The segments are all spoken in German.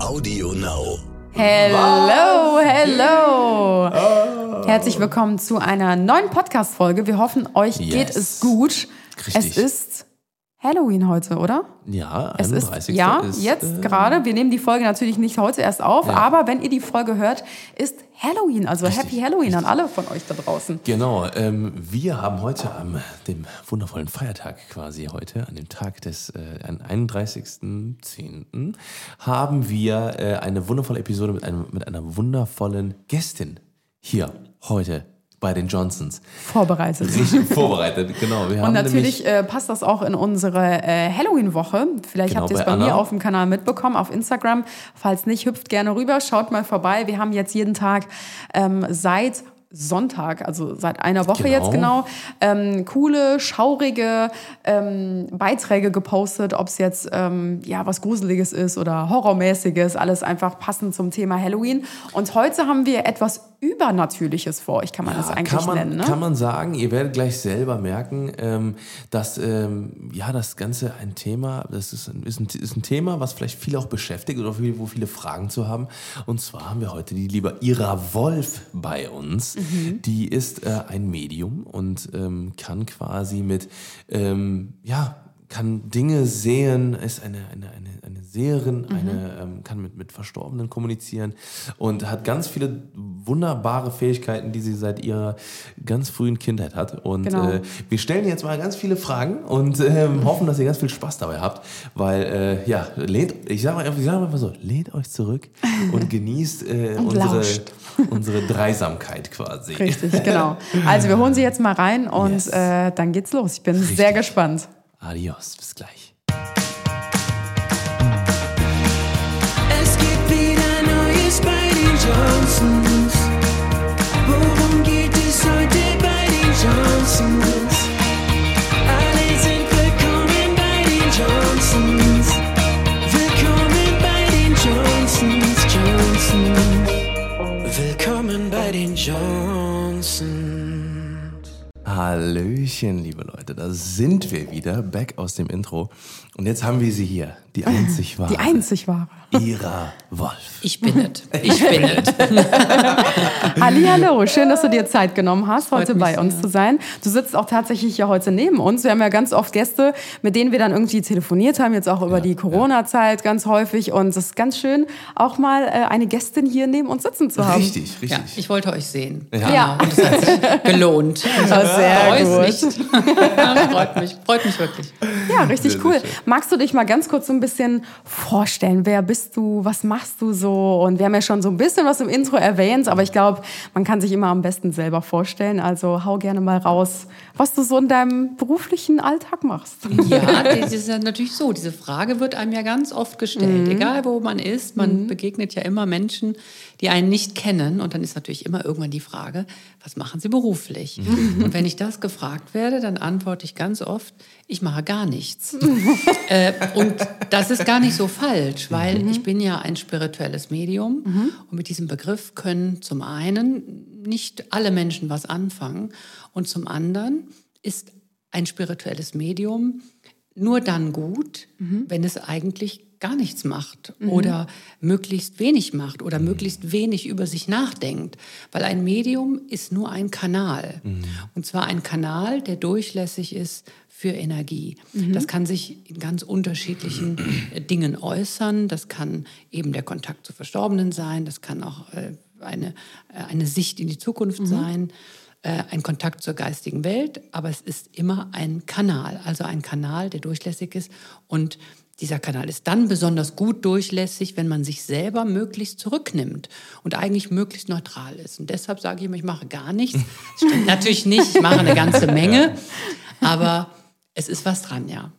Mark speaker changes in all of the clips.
Speaker 1: Audio Now.
Speaker 2: Hello, hello. Herzlich willkommen zu einer neuen Podcast-Folge. Wir hoffen, euch geht
Speaker 3: Yes.
Speaker 2: es gut.
Speaker 3: Richtig.
Speaker 2: Es ist Halloween heute, oder?
Speaker 3: Ja,
Speaker 2: Es
Speaker 3: 31.
Speaker 2: ist, ja,
Speaker 3: ist,
Speaker 2: jetzt
Speaker 3: äh,
Speaker 2: gerade. Wir nehmen die Folge natürlich nicht heute erst auf,
Speaker 3: Ja.
Speaker 2: aber wenn ihr die Folge hört, ist Halloween. Also
Speaker 3: Richtig,
Speaker 2: Happy Halloween an alle von euch da draußen.
Speaker 3: Genau, ähm, wir haben heute am dem wundervollen Feiertag quasi heute, an dem Tag des äh, am 31.10. haben wir äh, eine wundervolle Episode mit, einem, mit einer wundervollen Gästin hier heute bei den Johnsons.
Speaker 2: Vorbereitet.
Speaker 3: Richtig vorbereitet, genau. Wir
Speaker 2: Und natürlich äh, passt das auch in unsere äh, Halloween-Woche. Vielleicht
Speaker 3: Genau,
Speaker 2: habt ihr es
Speaker 3: bei
Speaker 2: bei mir auf dem Kanal mitbekommen, auf Instagram. Falls nicht, hüpft gerne rüber, schaut mal vorbei. Wir haben jetzt jeden Tag ähm, seit Sonntag, also seit einer Woche
Speaker 3: Genau.
Speaker 2: jetzt genau, ähm, coole, schaurige ähm, Beiträge gepostet, ob es jetzt ähm, ja was Gruseliges ist oder Horrormäßiges, alles einfach passend zum Thema Halloween. Und heute haben wir etwas Übernatürliches vor. Ich kann man das
Speaker 3: Ja,
Speaker 2: eigentlich
Speaker 3: kann man,
Speaker 2: nennen, ne?
Speaker 3: Kann man sagen, ihr werdet gleich selber merken, ähm, dass ähm, ja das Ganze ein Thema, das ist ein, ist, ein, ist ein Thema, was vielleicht viele auch beschäftigt oder wo viele Fragen zu haben. Und zwar haben wir heute die liebe Ira Wolf bei uns.
Speaker 2: Mhm.
Speaker 3: Die ist äh, ein Medium und ähm, kann quasi mit, ähm, ja, kann Dinge sehen, ist eine, eine, eine, eine Seherin,
Speaker 2: Mhm.
Speaker 3: eine, ähm, kann mit, mit Verstorbenen kommunizieren und hat ganz viele wunderbare Fähigkeiten, die sie seit ihrer ganz frühen Kindheit hat. Und
Speaker 2: Genau.
Speaker 3: äh, wir stellen jetzt mal ganz viele Fragen und ähm, hoffen, dass ihr ganz viel Spaß dabei habt, weil, äh, ja, lehnt, ich sage mal, ich sag mal einfach so, lehnt euch zurück und genießt äh,
Speaker 2: Und
Speaker 3: unsere,
Speaker 2: lauscht.
Speaker 3: unsere Dreisamkeit quasi.
Speaker 2: Richtig, genau. Also wir holen sie jetzt mal rein und
Speaker 3: Yes.
Speaker 2: äh, dann geht's los. Ich bin sehr gespannt.
Speaker 3: Adios, bis gleich.
Speaker 4: Es gibt wieder Neues bei den Johnsons. Worum geht
Speaker 3: Hallöchen, liebe Leute, da sind wir wieder, back aus dem Intro. Und jetzt haben wir sie hier, die einzig wahre.
Speaker 2: Die einzig wahre.
Speaker 3: Ira Wolf.
Speaker 5: Ich bin es. Ich bin es.
Speaker 2: Hallihallo, schön, dass du dir Zeit genommen hast, heute
Speaker 5: mich
Speaker 2: bei uns
Speaker 5: sehr.
Speaker 2: zu sein. Du sitzt auch tatsächlich hier heute neben uns. Wir haben ja ganz oft Gäste, mit denen wir dann irgendwie telefoniert haben, jetzt auch über die Corona-Zeit ganz häufig. Und es ist ganz schön, auch mal äh, eine Gästin hier neben uns sitzen zu haben.
Speaker 3: Richtig, richtig.
Speaker 5: Ja, ich wollte euch sehen.
Speaker 3: Ja.
Speaker 2: Ja.
Speaker 5: Und es hat sich gelohnt.
Speaker 2: Ja, sehr
Speaker 5: Freut
Speaker 2: gut.
Speaker 5: mich. freut mich. Freut mich wirklich.
Speaker 2: Ja, richtig
Speaker 3: Sehr,
Speaker 2: cool. Magst du dich mal ganz kurz so ein bisschen vorstellen? Wer bist du? Was machst du so? Und wir haben ja schon so ein bisschen was im Intro erwähnt, aber ich glaube, man kann sich immer am besten selber vorstellen. Also hau gerne mal raus, was du so in deinem beruflichen Alltag machst.
Speaker 5: Ja, das ist ja natürlich so. Diese Frage wird einem ja ganz oft gestellt. Egal, wo man ist, man begegnet ja immer Menschen, die einen nicht kennen. Und dann ist natürlich immer irgendwann die Frage, was machen sie beruflich? Und wenn ich das gefragt werde, dann antworte ich ganz oft, ich mache gar nichts. äh, und das ist gar nicht so falsch, weil ich bin ja ein spirituelles Medium. Und mit diesem Begriff können zum einen nicht alle Menschen was anfangen. Und zum anderen ist ein spirituelles Medium nur dann gut, wenn es eigentlich gar nichts macht oder möglichst wenig macht oder möglichst wenig über sich nachdenkt. Weil ein Medium ist nur ein Kanal. Und zwar ein Kanal, der durchlässig ist für Energie. Das kann sich in ganz unterschiedlichen äh, Dingen äußern. Das kann eben der Kontakt zu Verstorbenen sein. Das kann auch äh, eine, äh, eine Sicht in die Zukunft sein äh, ein Kontakt zur geistigen Welt, aber es ist immer ein Kanal, also ein Kanal, der durchlässig ist. Und dieser Kanal ist dann besonders gut durchlässig, wenn man sich selber möglichst zurücknimmt und eigentlich möglichst neutral ist. Und deshalb sage ich immer, ich mache gar nichts. Das stimmt natürlich nicht, ich mache eine ganze Menge, aber es ist was dran, ja.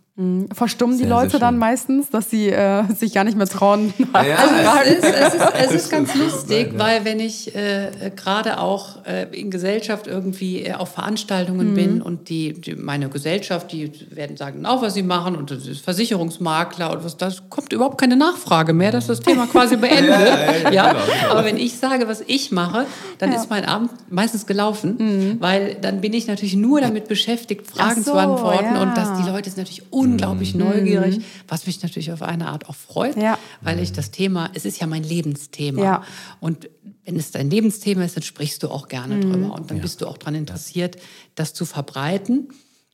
Speaker 2: Verstummen die
Speaker 3: Sehr,
Speaker 2: Leute
Speaker 3: sehr
Speaker 2: dann meistens, dass sie äh, sich gar nicht mehr trauen?
Speaker 5: Es ist, es ist, es ist ganz lustig, weil wenn ich äh, gerade auch äh, in Gesellschaft irgendwie äh, auf Veranstaltungen bin und die, die meine Gesellschaft, die werden sagen auch, was sie machen und das ist Versicherungsmakler und was das kommt überhaupt keine Nachfrage mehr, dass das Thema quasi beendet. ja,
Speaker 3: ja, genau, genau.
Speaker 5: aber wenn ich sage, was ich mache, dann ist mein Abend meistens gelaufen, weil dann bin ich natürlich nur damit beschäftigt, Fragen
Speaker 2: so,
Speaker 5: zu beantworten
Speaker 2: ja.
Speaker 5: und dass die Leute sind natürlich unglaublich neugierig, was mich natürlich auf eine Art auch freut,
Speaker 2: Ja.
Speaker 5: weil ich das Thema, es ist ja mein Lebensthema.
Speaker 2: Ja.
Speaker 5: Und wenn es dein Lebensthema ist, dann sprichst du auch gerne drüber und dann bist du auch daran interessiert, das zu verbreiten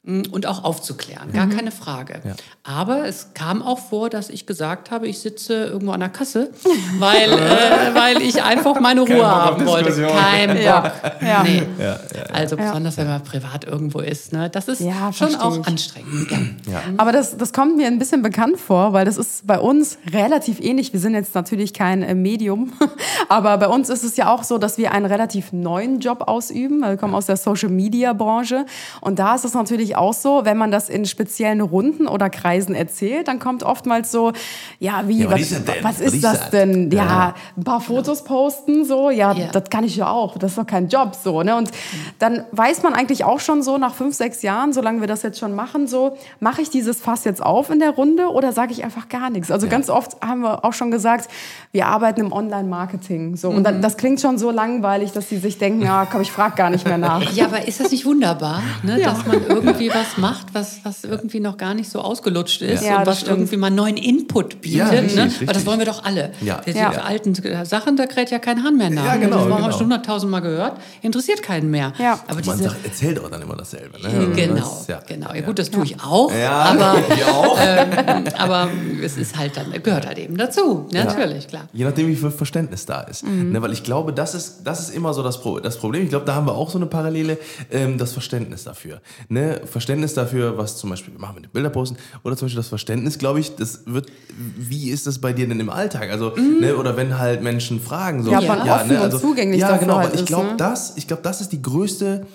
Speaker 5: und auch aufzuklären, gar keine Frage. Aber es kam auch vor, dass ich gesagt habe, ich sitze irgendwo an der Kasse, weil, äh, weil ich einfach meine Ruhe
Speaker 3: auf
Speaker 5: haben wollte. Kein Bock.
Speaker 2: Ja. Ja.
Speaker 5: Nee. Also besonders, wenn man privat irgendwo ist. Ne? Das ist
Speaker 2: Ja,
Speaker 5: schon auch
Speaker 2: ich.
Speaker 5: anstrengend. Ja.
Speaker 2: Aber das, das kommt mir ein bisschen bekannt vor, weil das ist bei uns relativ ähnlich. Wir sind jetzt natürlich kein äh, Medium, aber bei uns ist es ja auch so, dass wir einen relativ neuen Job ausüben. Wir kommen aus der Social-Media-Branche und da ist es natürlich auch so, wenn man das in speziellen Runden oder Kreisen erzählt, dann kommt oftmals so, ja, wie,
Speaker 3: Ja, was
Speaker 2: was,
Speaker 3: ist das denn?
Speaker 2: was ist das denn? Ja,
Speaker 3: Ja.
Speaker 2: ein paar Fotos posten, so, ja,
Speaker 5: Ja.
Speaker 2: das kann ich ja auch. Das ist doch kein Job, so, ne? Und dann weiß man eigentlich auch schon so nach fünf, sechs Jahren, solange wir das jetzt schon machen, so, mache ich dieses Fass jetzt auf in der Runde oder sage ich einfach gar nichts? Also ganz oft haben wir auch schon gesagt, wir arbeiten im Online-Marketing, so. Und dann, das klingt schon so langweilig, dass sie sich denken, ja, komm, ich frage gar nicht mehr nach.
Speaker 5: Ja, aber ist das nicht wunderbar, ne?
Speaker 2: Ja.
Speaker 5: dass man irgendwie was macht, was, was irgendwie noch gar nicht so ausgelutscht ist
Speaker 2: Ja,
Speaker 5: und was
Speaker 2: stimmt.
Speaker 5: irgendwie mal neuen Input bietet?
Speaker 3: Ja, richtig,
Speaker 5: ne?
Speaker 3: richtig.
Speaker 5: Aber das wollen wir doch alle.
Speaker 3: Ja.
Speaker 5: Die, die
Speaker 2: Ja.
Speaker 5: alten Sachen, da kräht ja kein Hahn mehr nach.
Speaker 3: Ja, genau,
Speaker 5: Das haben wir
Speaker 3: genau.
Speaker 5: schon hunderttausend Mal gehört. Interessiert keinen mehr.
Speaker 2: Ja.
Speaker 5: Aber
Speaker 3: Man
Speaker 5: diese,
Speaker 3: sagt, erzählt auch dann immer dasselbe. Ne?
Speaker 5: Genau,
Speaker 3: Das- ja.
Speaker 5: genau. Ja, gut, das tue ich auch.
Speaker 3: Ja,
Speaker 5: Aber,
Speaker 3: auch.
Speaker 5: ähm, aber es ist halt dann, gehört halt eben dazu. Natürlich, klar.
Speaker 3: Je nachdem, wie viel Verständnis da ist. Ne, weil ich glaube, das ist, das ist immer so das, Pro das Problem. Ich glaube, da haben wir auch so eine Parallele, ähm, das Verständnis dafür. Ne? Verständnis dafür, was zum Beispiel, wir machen mit den Bilder posten, oder zum Beispiel das Verständnis, glaube ich, das wird, wie ist das bei dir denn im Alltag? Also, ne, oder wenn halt Menschen fragen, so,
Speaker 2: Ja, ob man offen und zugänglich
Speaker 3: Ja, genau,
Speaker 2: halt
Speaker 3: aber ich glaube,
Speaker 2: ne?
Speaker 3: das, ich glaube, das ist die größte,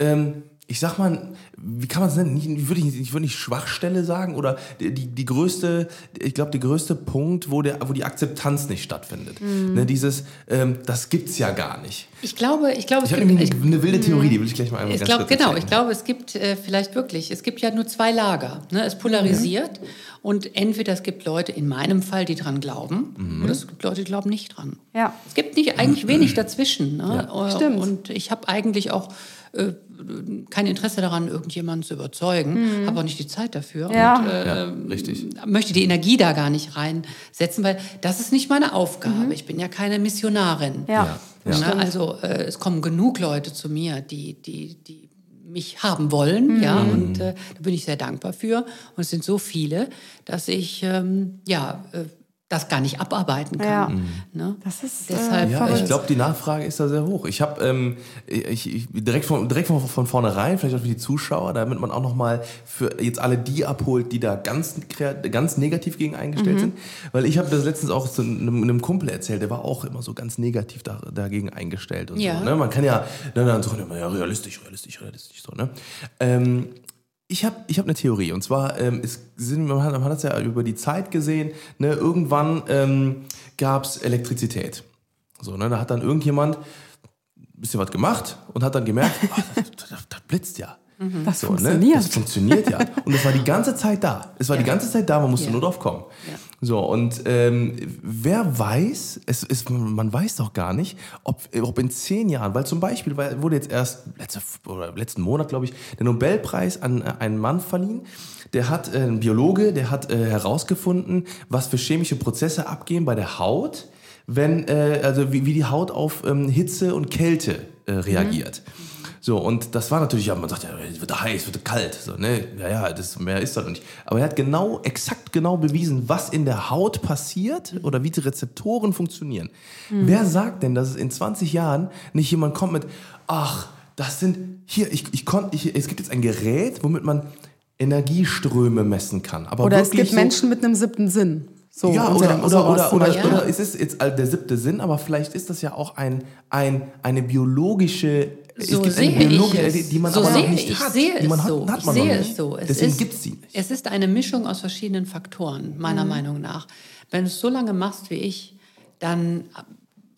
Speaker 3: ähm, ich sag mal, wie kann man es nennen? Ich würde nicht, ich würde nicht Schwachstelle sagen oder die, die, die größte, ich glaube, der größte Punkt, wo, der, wo die Akzeptanz nicht stattfindet.
Speaker 2: Mhm.
Speaker 3: Ne, dieses, ähm, das gibt's ja gar nicht.
Speaker 5: Ich glaube, ich glaube,
Speaker 3: Ich
Speaker 5: es
Speaker 3: habe
Speaker 5: ich,
Speaker 3: eine wilde Theorie, die will ich gleich mal einmal
Speaker 5: Ich
Speaker 3: ganz
Speaker 5: glaube,
Speaker 3: kurz
Speaker 5: genau,
Speaker 3: erzählen.
Speaker 5: ich glaube, es gibt äh, vielleicht wirklich, es gibt ja nur zwei Lager. Ne? Es polarisiert und entweder es gibt Leute, in meinem Fall, die dran glauben,
Speaker 3: Mhm.
Speaker 5: oder es gibt Leute, die glauben nicht dran.
Speaker 2: Ja.
Speaker 5: Es gibt nicht, eigentlich wenig dazwischen. Ne? Äh,
Speaker 2: Stimmt.
Speaker 5: Und ich habe eigentlich auch äh, kein Interesse daran, irgendjemanden zu überzeugen, habe auch nicht die Zeit dafür.
Speaker 2: Mhm. Ja.
Speaker 5: Und, äh,
Speaker 3: Ja, richtig.
Speaker 5: möchte die Energie da gar nicht reinsetzen, weil das ist nicht meine Aufgabe. Ich bin ja keine Missionarin.
Speaker 2: Mhm. Ja.
Speaker 3: Ja.
Speaker 5: Ne? Also äh, es kommen genug Leute zu mir, die, die, die mich haben wollen, ja,
Speaker 2: Mhm.
Speaker 5: und äh, da bin ich sehr dankbar für. Und es sind so viele, dass ich ähm, ja äh, das gar nicht abarbeiten kann.
Speaker 2: Ja.
Speaker 5: Ne?
Speaker 2: Das ist, äh,
Speaker 5: Deshalb
Speaker 3: Ja,
Speaker 2: verrückt.
Speaker 3: ich glaube, die Nachfrage ist da sehr hoch. Ich habe ähm, ich, ich, direkt, von, direkt von, von vornherein, vielleicht auch für die Zuschauer, damit man auch nochmal für jetzt alle die abholt, die da ganz, ganz negativ gegen eingestellt
Speaker 2: Mhm.
Speaker 3: sind. Weil ich habe das letztens auch zu einem, einem Kumpel erzählt, der war auch immer so ganz negativ da, dagegen eingestellt und
Speaker 5: Ja.
Speaker 3: so. Ne? Man kann ja ne, dann so, ja, realistisch, realistisch, realistisch, so, ne? Ähm, ich habe ich hab eine Theorie und zwar ähm, es sind, man hat man hat es ja über die Zeit gesehen, ne, irgendwann ähm, gab es Elektrizität. So, ne, da hat dann irgendjemand ein bisschen was gemacht und hat dann gemerkt, ach, das, das, das blitzt ja.
Speaker 2: Das
Speaker 3: So,
Speaker 2: funktioniert.
Speaker 3: Ne? Das funktioniert ja. Und es war die ganze Zeit da. Es war die
Speaker 5: Ja.
Speaker 3: ganze Zeit da, man musste
Speaker 5: Ja.
Speaker 3: nur drauf kommen. So, und ähm, wer weiß, es ist, man weiß doch gar nicht, ob, ob in zehn Jahren, weil zum Beispiel weil wurde jetzt erst letzte, oder letzten Monat, glaube ich, der Nobelpreis an äh, einen Mann verliehen. Der hat, äh, ein Biologe, der hat äh, herausgefunden, was für chemische Prozesse abgehen bei der Haut, wenn, äh, also wie, wie die Haut auf ähm, Hitze und Kälte äh, reagiert. So, und das war natürlich, ja, man sagt ja, es wird heiß, es wird kalt. So, ne? Ja, ja, das, mehr ist das noch nicht. Aber er hat genau, exakt genau bewiesen, was in der Haut passiert oder wie die Rezeptoren funktionieren. Wer sagt denn, dass es in 20 Jahren nicht jemand kommt mit, ach, das sind, hier, ich, ich konnte, es gibt jetzt ein Gerät, womit man Energieströme messen kann. Aber
Speaker 2: Oder es gibt
Speaker 3: so,
Speaker 2: Menschen mit einem siebten Sinn. So,
Speaker 3: ja, oder, oder, oder, oder,
Speaker 2: Beispiel.
Speaker 3: oder es ist jetzt der siebte Sinn, aber vielleicht ist das ja auch ein, ein, eine biologische,
Speaker 5: So
Speaker 3: es gibt
Speaker 5: sehe ich
Speaker 3: biologische,
Speaker 5: es.
Speaker 3: die man
Speaker 5: so
Speaker 3: aber
Speaker 5: sehe
Speaker 3: noch nicht
Speaker 5: ich,
Speaker 3: hat.
Speaker 5: sehe
Speaker 3: die man
Speaker 5: es so.
Speaker 3: hat
Speaker 5: ich
Speaker 3: man
Speaker 5: sehe
Speaker 3: noch
Speaker 5: es so. Es
Speaker 3: Deswegen
Speaker 5: ist,
Speaker 3: gibt sie nicht.
Speaker 5: Es ist eine Mischung aus verschiedenen Faktoren, meiner
Speaker 3: Mhm.
Speaker 5: Meinung nach. Wenn du es so lange machst wie ich, dann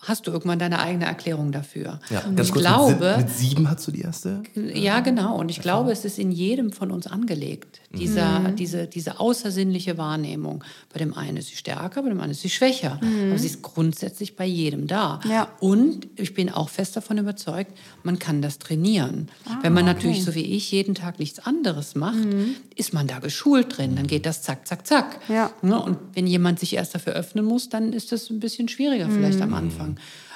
Speaker 5: hast du irgendwann deine eigene Erklärung dafür.
Speaker 3: Ja,
Speaker 5: Und
Speaker 3: ganz
Speaker 5: ich
Speaker 3: kurz,
Speaker 5: glaube,
Speaker 3: mit, mit sieben hast du die erste?
Speaker 5: ja, genau. Und ich glaube, es ist in jedem von uns angelegt, dieser,
Speaker 2: Mhm.
Speaker 5: diese, diese außersinnliche Wahrnehmung. Bei dem einen ist sie stärker, bei dem anderen ist sie schwächer. Aber sie ist grundsätzlich bei jedem da.
Speaker 2: Mhm. Ja.
Speaker 5: Und ich bin auch fest davon überzeugt, man kann das trainieren.
Speaker 2: Ah,
Speaker 5: Wenn man natürlich, so wie ich, jeden Tag nichts anderes macht, ist man da geschult drin. Dann geht das zack, zack, zack.
Speaker 2: Mhm. Ja.
Speaker 5: Ne? Und wenn jemand sich erst dafür öffnen muss, dann ist das ein bisschen schwieriger vielleicht
Speaker 2: Mhm.
Speaker 5: am Anfang.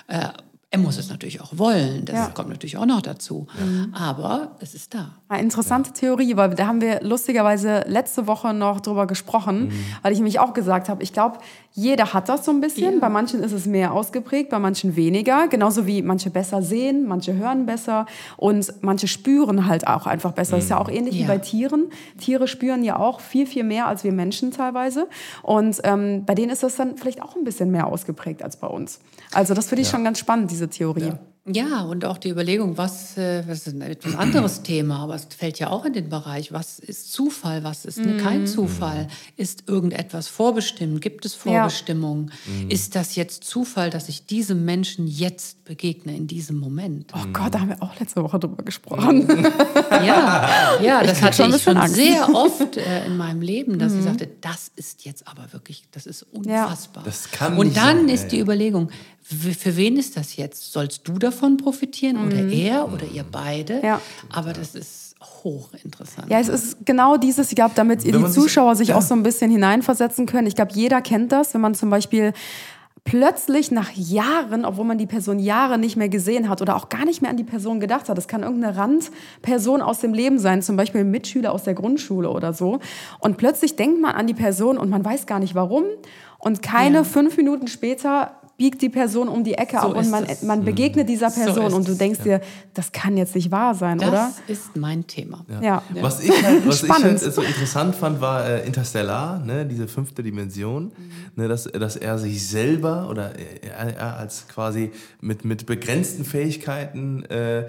Speaker 5: Äh, er muss es natürlich auch wollen, das
Speaker 2: Ja. Mhm.
Speaker 5: kommt natürlich auch noch dazu. Aber es ist da.
Speaker 2: Eine interessante Theorie, weil da haben wir lustigerweise letzte Woche noch drüber gesprochen, weil ich nämlich auch gesagt habe, ich glaube, jeder hat das so ein bisschen. Bei manchen ist es mehr ausgeprägt, bei manchen weniger. Genauso wie manche besser sehen, manche hören besser und manche spüren halt auch einfach besser. Das ist ja auch ähnlich wie
Speaker 5: Ja.
Speaker 2: bei Tieren. Tiere spüren ja auch viel, viel mehr als wir Menschen teilweise. Und ähm, bei denen ist das dann vielleicht auch ein bisschen mehr ausgeprägt als bei uns. Also das finde ich schon ganz spannend, diese Theorie.
Speaker 5: Ja, und auch die Überlegung, was, äh, was ist ein etwas anderes Thema, aber es fällt ja auch in den Bereich, was ist Zufall, was ist
Speaker 2: Mhm.
Speaker 5: kein Zufall? Ist irgendetwas vorbestimmt? Gibt es
Speaker 2: Ja.
Speaker 5: Vorbestimmung? Ist das jetzt Zufall, dass ich diesem Menschen jetzt begegne, in diesem Moment?
Speaker 2: Oh Gott, da haben wir auch letzte Woche drüber gesprochen.
Speaker 5: Ja, ja, das hatte
Speaker 2: schon
Speaker 5: ich schon
Speaker 2: Angst.
Speaker 5: sehr oft äh, in meinem Leben, dass ich
Speaker 2: Mhm.
Speaker 5: sagte, das ist jetzt aber wirklich, das ist unfassbar.
Speaker 3: Das kann
Speaker 5: Und
Speaker 3: nicht
Speaker 5: dann
Speaker 3: sein,
Speaker 5: ist
Speaker 3: ja,
Speaker 5: die
Speaker 3: ja.
Speaker 5: Überlegung, für wen ist das jetzt? Sollst du davon profitieren oder er oder ihr beide?
Speaker 2: Mhm. Ja.
Speaker 5: Aber das ist hochinteressant.
Speaker 2: Ja, es ist genau dieses, ich glaube, damit ihr die
Speaker 3: man sich-
Speaker 2: Zuschauer sich
Speaker 3: ja.
Speaker 2: auch so ein bisschen hineinversetzen können. Ich glaube, jeder kennt das, wenn man zum Beispiel plötzlich nach Jahren, obwohl man die Person Jahre nicht mehr gesehen hat oder auch gar nicht mehr an die Person gedacht hat, das kann irgendeine Randperson aus dem Leben sein, zum Beispiel ein Mitschüler aus der Grundschule oder so. Und plötzlich denkt man an die Person und man weiß gar nicht warum. Und keine
Speaker 5: Ja.
Speaker 2: fünf Minuten später biegt die Person um die Ecke
Speaker 5: So
Speaker 2: ab und man,
Speaker 5: es.
Speaker 2: man begegnet dieser
Speaker 5: So
Speaker 2: Person
Speaker 5: ist
Speaker 2: und du
Speaker 5: es,
Speaker 2: denkst dir, das kann jetzt nicht wahr sein,
Speaker 5: das
Speaker 2: oder?
Speaker 5: ist mein Thema.
Speaker 2: Ja.
Speaker 3: Was ich halt, was ich halt so interessant fand, war äh, Interstellar, ne, diese fünfte Dimension, ne, dass, dass er sich selber oder er, er als quasi mit, mit begrenzten Fähigkeiten äh,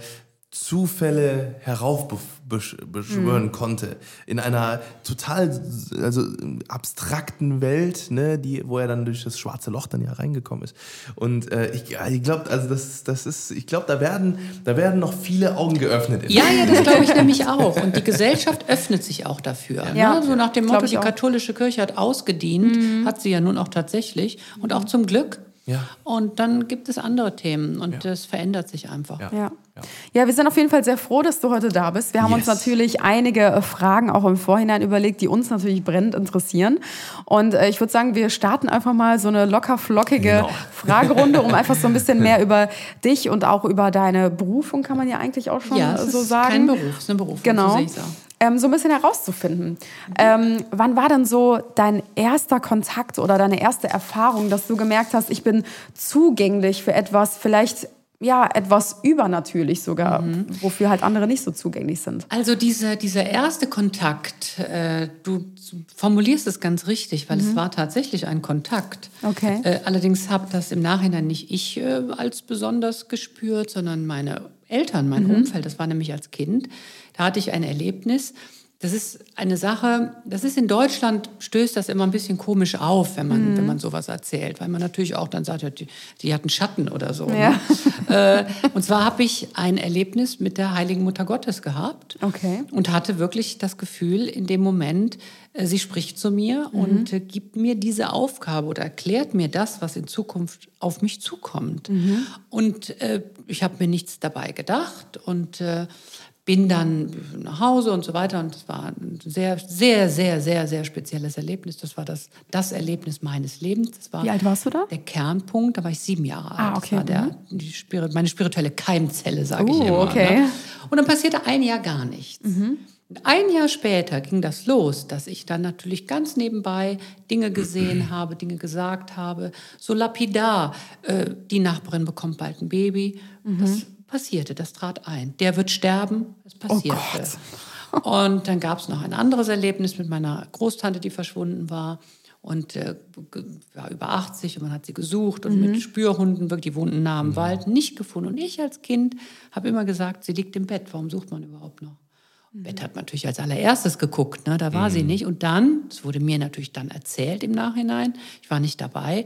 Speaker 3: Zufälle heraufbeschwören
Speaker 2: Mhm.
Speaker 3: konnte. In einer total also, abstrakten Welt, ne, die, wo er dann durch das schwarze Loch dann ja reingekommen ist. Und äh, ich, ich glaube, also das, das ist, ich glaube, da werden, da werden noch viele Augen geöffnet. in
Speaker 5: Ja, ja, das glaube ich nämlich auch. Und die Gesellschaft öffnet sich auch dafür.
Speaker 2: Ja,
Speaker 5: ne? So nach dem Motto, die katholische Kirche hat ausgedient, hat sie ja nun auch tatsächlich. Und auch zum Glück.
Speaker 3: Ja.
Speaker 5: Und dann gibt es andere Themen und das verändert sich einfach.
Speaker 3: Ja.
Speaker 2: Ja. ja, wir sind auf jeden Fall sehr froh, dass du heute da bist. Wir haben uns
Speaker 3: Yes.
Speaker 2: natürlich einige äh, Fragen auch im Vorhinein überlegt, die uns natürlich brennend interessieren. Und äh, ich würde sagen, wir starten einfach mal so eine locker flockige
Speaker 3: Genau.
Speaker 2: Fragerunde, um einfach so ein bisschen mehr über dich und auch über deine Berufung, kann man ja eigentlich auch schon
Speaker 5: Ja, es
Speaker 2: so
Speaker 5: ist
Speaker 2: sagen.
Speaker 5: kein Beruf, es ist eine Berufung,
Speaker 2: Genau.
Speaker 5: so.
Speaker 2: Ähm, so ein bisschen herauszufinden. Ähm, wann war denn so dein erster Kontakt oder deine erste Erfahrung, dass du gemerkt hast, ich bin zugänglich für etwas, vielleicht ja etwas übernatürlich sogar, wofür halt andere nicht so zugänglich sind?
Speaker 5: Also dieser, dieser erste Kontakt, äh, du formulierst es ganz richtig, weil es war tatsächlich ein Kontakt.
Speaker 2: Okay.
Speaker 5: Äh, allerdings habe das im Nachhinein nicht ich äh, als besonders gespürt, sondern meine Eltern, mein Umfeld. Das war nämlich als Kind. Da hatte ich ein Erlebnis. Das ist eine Sache, das ist in Deutschland, stößt das immer ein bisschen komisch auf, wenn man, wenn man sowas erzählt, weil man natürlich auch dann sagt, ja, die, die hatten Schatten oder so.
Speaker 2: Ja.
Speaker 5: Ne? äh, und zwar habe ich ein Erlebnis mit der Heiligen Mutter Gottes gehabt
Speaker 2: Okay.
Speaker 5: und hatte wirklich das Gefühl in dem Moment, äh, sie spricht zu mir
Speaker 2: Mhm.
Speaker 5: und äh, gibt mir diese Aufgabe oder erklärt mir das, was in Zukunft auf mich zukommt.
Speaker 2: Mhm.
Speaker 5: Und äh, ich habe mir nichts dabei gedacht und äh, bin dann nach Hause und so weiter. Und es war ein sehr, sehr, sehr, sehr, sehr spezielles Erlebnis. Das war das, das Erlebnis meines Lebens. Das war
Speaker 2: Wie alt warst du da?
Speaker 5: Der Kernpunkt, da war ich sieben Jahre alt.
Speaker 2: Ah, okay.
Speaker 5: Das war der, die Spirit, meine spirituelle Keimzelle, sage ich
Speaker 2: Oh,
Speaker 5: immer.
Speaker 2: okay.
Speaker 5: Ne? Und dann passierte ein Jahr gar nichts. Und ein Jahr später ging das los, dass ich dann natürlich ganz nebenbei Dinge gesehen habe, Dinge gesagt habe. So lapidar, äh, die Nachbarin bekommt bald ein Baby. Das passierte, das trat ein. Der wird sterben, es passierte. Und dann gab es noch ein anderes Erlebnis mit meiner Großtante, die verschwunden war. Und äh, war über 80 und man hat sie gesucht und mit Spürhunden wirklich, die wohnten nah am Wald, nicht gefunden. Und ich als Kind habe immer gesagt, sie liegt im Bett, warum sucht man überhaupt noch? Bett hat man natürlich als allererstes geguckt, ne? da war sie nicht. Und dann, es wurde mir natürlich dann erzählt im Nachhinein, ich war nicht dabei,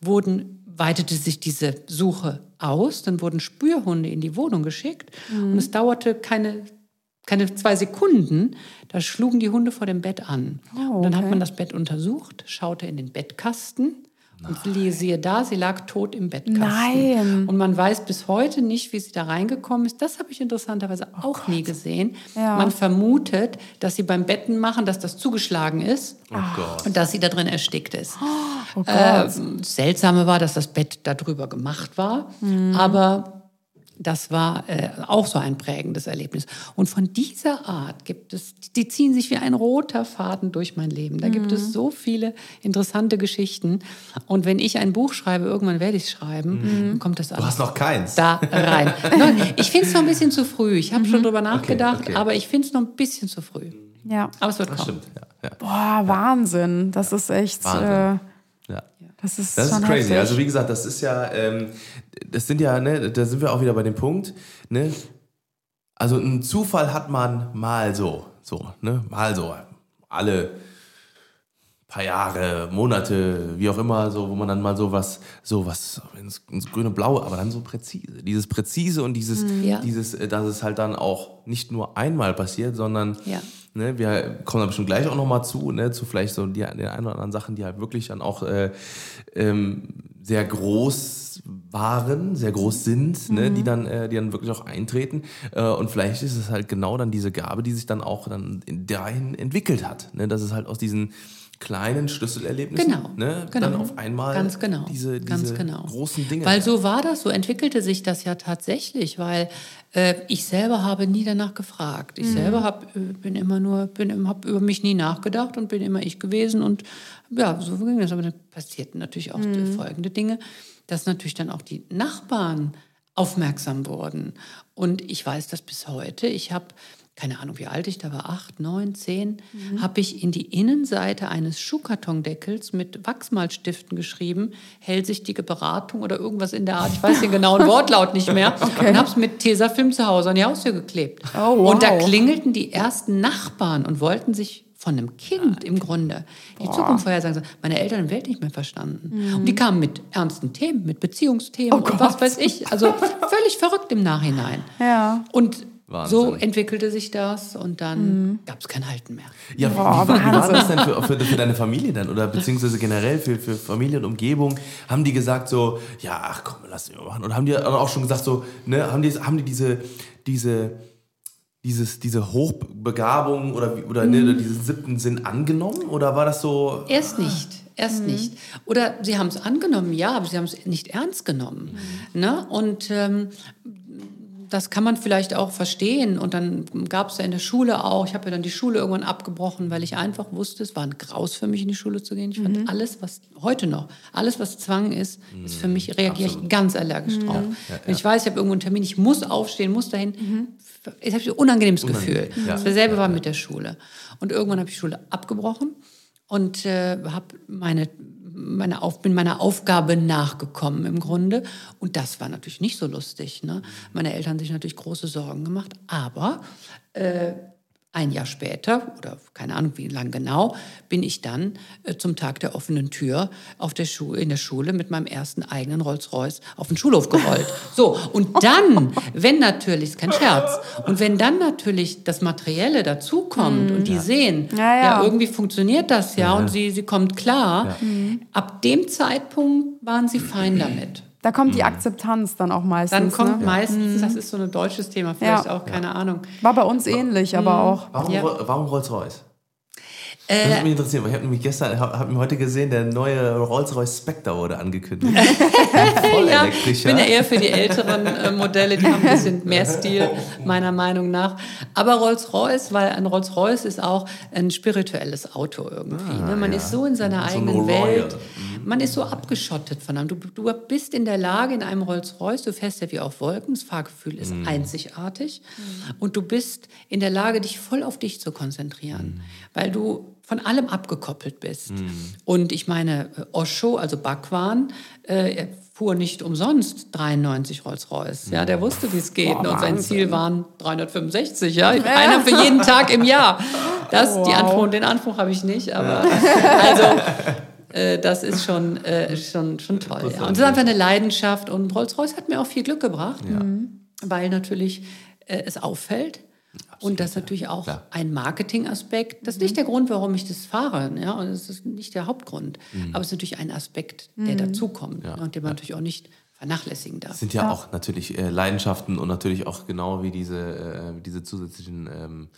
Speaker 5: wurden weitete sich diese Suche aus. Dann wurden Spürhunde in die Wohnung geschickt
Speaker 2: Mhm.
Speaker 5: und es dauerte keine, keine zwei Sekunden. Da schlugen die Hunde vor dem Bett an.
Speaker 2: Oh,
Speaker 5: und dann hat
Speaker 2: okay.
Speaker 5: man das Bett untersucht, schaute in den Bettkasten und siehe da, sie lag tot im Bettkasten.
Speaker 2: Nein.
Speaker 5: Und man weiß bis heute nicht, wie sie da reingekommen ist. Das habe ich interessanterweise auch nie gesehen.
Speaker 2: Oh Ja.
Speaker 5: Man vermutet, dass sie beim Betten machen, dass das zugeschlagen ist
Speaker 3: Oh Gott.
Speaker 5: und dass sie da drin erstickt ist.
Speaker 2: Oh Gott.
Speaker 5: Äh, Seltsame war, dass das Bett darüber gemacht war,
Speaker 2: Mhm.
Speaker 5: aber das war äh, auch so ein prägendes Erlebnis. Und von dieser Art gibt es, die ziehen sich wie ein roter Faden durch mein Leben. Da gibt
Speaker 2: Mhm.
Speaker 5: es so viele interessante Geschichten. Und wenn ich ein Buch schreibe, irgendwann werde ich es schreiben,
Speaker 2: Mhm.
Speaker 5: dann kommt das
Speaker 3: Du
Speaker 5: alles
Speaker 3: hast noch keins.
Speaker 5: da rein. Nein, ich finde es noch ein bisschen zu früh. Ich habe
Speaker 2: Mhm.
Speaker 5: schon drüber nachgedacht,
Speaker 3: okay.
Speaker 5: aber ich finde es noch ein bisschen zu früh.
Speaker 2: ja.
Speaker 5: Aber es wird
Speaker 3: Das
Speaker 5: kommen.
Speaker 3: stimmt, ja. ja.
Speaker 2: Boah, Wahnsinn. Das ist echt.
Speaker 3: Wahnsinn.
Speaker 2: Äh. Das ist,
Speaker 3: Das ist crazy.
Speaker 2: heftig.
Speaker 3: Also wie gesagt, das ist ja, ähm, das sind ja, ne, da sind wir auch wieder bei dem Punkt, ne? Also einen Zufall hat man mal so, so, ne? Mal so. Alle paar Jahre, Monate, wie auch immer, so, wo man dann mal so was, so was ins, ins grüne Blaue, aber dann so präzise. Dieses präzise und dieses,
Speaker 5: Ja.
Speaker 3: dieses, äh, dass es halt dann auch nicht nur einmal passiert, sondern
Speaker 5: Ja.
Speaker 3: Ne, wir kommen da bestimmt gleich auch nochmal zu, ne, zu vielleicht so die, den ein oder anderen Sachen, die halt wirklich dann auch äh, ähm, sehr groß waren, sehr groß sind, ne, die dann, äh, die dann wirklich auch eintreten. Äh, und vielleicht ist es halt genau dann diese Gabe, die sich dann auch dann in dahin entwickelt hat, ne, dass es halt aus diesen kleinen Schlüsselerlebnissen,
Speaker 5: Genau,
Speaker 3: ne,
Speaker 5: genau.
Speaker 3: dann auf einmal
Speaker 5: Ganz genau,
Speaker 3: diese,
Speaker 5: ganz
Speaker 3: diese
Speaker 5: genau.
Speaker 3: großen Dinge.
Speaker 5: Weil so war das, so entwickelte sich das ja tatsächlich, weil äh, ich selber habe nie danach gefragt. Ich
Speaker 2: Mhm.
Speaker 5: selber hab, äh, bin immer nur, bin, habe über mich nie nachgedacht und bin immer ich gewesen und ja, so ging das. Aber dann passierten natürlich auch
Speaker 2: Mhm.
Speaker 5: folgende Dinge, dass natürlich dann auch die Nachbarn aufmerksam wurden. Und ich weiß das bis heute. Ich habe keine Ahnung, wie alt ich da war, acht, neun, zehn,
Speaker 2: Mhm.
Speaker 5: habe ich in die Innenseite eines Schuhkartondeckels mit Wachsmalstiften geschrieben, hellsichtige Beratung oder irgendwas in der Art. Ich weiß den genauen Wortlaut nicht mehr. Und habe es mit Tesafilm zu Hause an die Haustür geklebt.
Speaker 2: Oh, wow.
Speaker 5: Und da klingelten die ersten Nachbarn und wollten sich von einem Kind im Grunde die Zukunft vorhersagen. Meine Eltern haben Welt nicht mehr verstanden. Und die kamen mit ernsten Themen, mit Beziehungsthemen und was weiß ich. Also völlig verrückt im Nachhinein.
Speaker 2: Ja.
Speaker 5: Und
Speaker 3: Wahnsinn.
Speaker 5: so entwickelte sich das und dann
Speaker 2: Mhm.
Speaker 5: gab es kein Halten mehr.
Speaker 3: Ja,
Speaker 2: Boah,
Speaker 3: wie, wie, war das denn für, für, für deine Familie dann? Oder beziehungsweise generell für, für Familie und Umgebung? Haben die gesagt so, ja, ach komm, lass mich mal machen? Oder haben die auch schon gesagt so, ne, haben die, haben die diese, diese, dieses, diese Hochbegabung oder, oder, ne,
Speaker 2: Mhm.
Speaker 3: diesen siebten Sinn angenommen? Oder war das so,
Speaker 5: Erst nicht, erst nicht. Oder sie haben es angenommen, ja, aber sie haben es nicht ernst genommen. Ne? Und ähm, das kann man vielleicht auch verstehen. Und dann gab es ja in der Schule auch, ich habe ja dann die Schule irgendwann abgebrochen, weil ich einfach wusste, es war ein Graus für mich, in die Schule zu gehen. Ich fand alles, was heute noch, alles, was Zwang ist, ist für mich, reagiere ich ganz allergisch drauf. Wenn ich weiß, ich habe irgendwo einen Termin, ich muss aufstehen, muss dahin, ich habe ein unangenehmes Gefühl.
Speaker 3: Ja.
Speaker 5: Dasselbe war mit der Schule. Und irgendwann habe ich Schule abgebrochen und äh, habe meine, meine Auf, bin meiner Aufgabe nachgekommen im Grunde. Und das war natürlich nicht so lustig. Ne? Meine Eltern haben sich natürlich große Sorgen gemacht. Aber äh, ein Jahr später, oder keine Ahnung wie lang genau, bin ich dann äh, zum Tag der offenen Tür auf der Schu in der Schule mit meinem ersten eigenen Rolls-Royce auf den Schulhof gerollt. So, und dann, wenn natürlich, ist kein Scherz, und wenn dann natürlich das Materielle dazukommt und die sehen,
Speaker 2: Ja, ja.
Speaker 5: ja, irgendwie funktioniert das ja, und sie, sie kommt klar, ab dem Zeitpunkt waren sie fein damit.
Speaker 2: Da kommt die Akzeptanz dann auch meistens.
Speaker 5: Dann kommt
Speaker 2: ne?
Speaker 5: meistens, das ist so ein deutsches Thema, vielleicht
Speaker 2: Ja.
Speaker 5: auch, keine Ahnung.
Speaker 2: War bei uns ähnlich, aber auch.
Speaker 3: warum,
Speaker 5: Ja.
Speaker 3: warum Rolls-Royce?
Speaker 5: Äh,
Speaker 3: Das würde mich interessieren, weil ich habe nämlich gestern, habe hab mir heute gesehen, der neue Rolls-Royce Spectre wurde angekündigt. Voll
Speaker 5: Ja, ich
Speaker 3: elektrischer.
Speaker 5: bin ja eher für die älteren äh, Modelle, die haben ein bisschen mehr Stil, meiner Meinung nach. Aber Rolls-Royce, weil ein Rolls-Royce ist auch ein spirituelles Auto irgendwie. ne? Man
Speaker 3: ja.
Speaker 5: ist so in seiner
Speaker 3: So
Speaker 5: eigenen. Welt. Man ist so abgeschottet von einem. Du, du bist in der Lage, in einem Rolls-Royce, du fährst ja wie auf Wolken, das Fahrgefühl ist einzigartig. Und du bist in der Lage, dich voll auf dich zu konzentrieren, weil du von allem abgekoppelt bist. Und ich meine, äh, Osho, also Bhagwan, äh, er fuhr nicht umsonst 93 Rolls-Royce. Ja, der wusste, wie es geht.
Speaker 2: Boah,
Speaker 5: und sein. Ziel waren 365, ja. Einer für jeden Tag im Jahr. Das, die
Speaker 2: Wow.
Speaker 5: Anspruch, den Anspruch habe ich nicht, aber also äh, das ist schon, äh, schon, schon toll. Ja. Und es ist einfach eine Leidenschaft und Rolls-Royce hat mir auch viel Glück gebracht, weil natürlich äh, es auffällt. und das ist natürlich auch
Speaker 3: Klar.
Speaker 5: ein Marketingaspekt. Das ist nicht der Grund, warum ich das fahre. Ja? Und das ist nicht der Hauptgrund. Aber es ist natürlich ein Aspekt, der dazukommt ne? und den man natürlich auch nicht vernachlässigen darf.
Speaker 3: sind ja, auch natürlich äh, Leidenschaften und natürlich auch genau wie diese, äh, diese zusätzlichen ähm,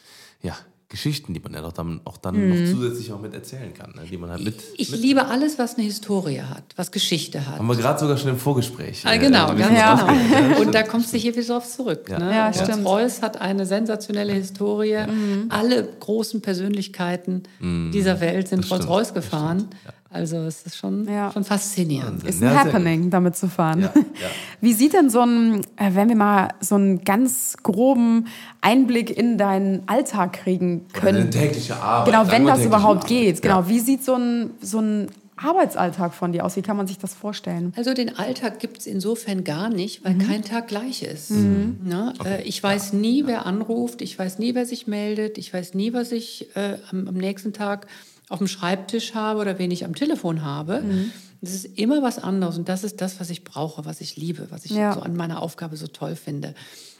Speaker 3: ja, Geschichten, die man ja doch dann, auch dann noch zusätzlich auch mit erzählen kann, ne? die man halt mit.
Speaker 5: Ich
Speaker 3: mit
Speaker 5: liebe alles, was eine Historie hat, was Geschichte hat.
Speaker 3: haben wir gerade sogar schon im Vorgespräch.
Speaker 5: Ah,
Speaker 3: äh,
Speaker 5: genau, ganz
Speaker 3: bisschen
Speaker 2: Ja.
Speaker 5: genau. Und da kommst du hier wieder drauf zurück.
Speaker 3: Ja.
Speaker 5: Ne?
Speaker 2: Ja, stimmt.
Speaker 5: Royce hat eine sensationelle Historie. Alle großen Persönlichkeiten dieser Welt sind
Speaker 3: stimmt,
Speaker 5: Rolls Royce
Speaker 3: das
Speaker 5: gefahren. Also es ist schon,
Speaker 2: Ja.
Speaker 5: schon faszinierend.
Speaker 2: Ist
Speaker 3: Ja,
Speaker 2: Happening, damit zu fahren.
Speaker 3: Ja, ja.
Speaker 2: Wie sieht denn so ein, äh, wenn wir mal so einen ganz groben Einblick in deinen Alltag kriegen
Speaker 3: Eine
Speaker 2: können?
Speaker 3: tägliche Arbeit.
Speaker 2: Genau, wenn das überhaupt
Speaker 3: Arbeit.
Speaker 2: geht. Genau,
Speaker 3: Ja.
Speaker 2: wie sieht so ein, so ein Arbeitsalltag von dir aus? Wie kann man sich das vorstellen?
Speaker 5: Also den Alltag gibt es insofern gar nicht,
Speaker 2: Mhm.
Speaker 5: weil kein Tag gleich ist. Ne? Äh, ich weiß nie, wer anruft, ich weiß nie, wer sich meldet, ich weiß nie, was ich äh, am, am nächsten Tag auf dem Schreibtisch habe oder wen ich am Telefon habe.
Speaker 2: Mhm.
Speaker 5: Es ist immer was anderes und das ist das, was ich brauche, was ich liebe, was ich
Speaker 2: Ja.
Speaker 5: so an meiner Aufgabe so toll finde.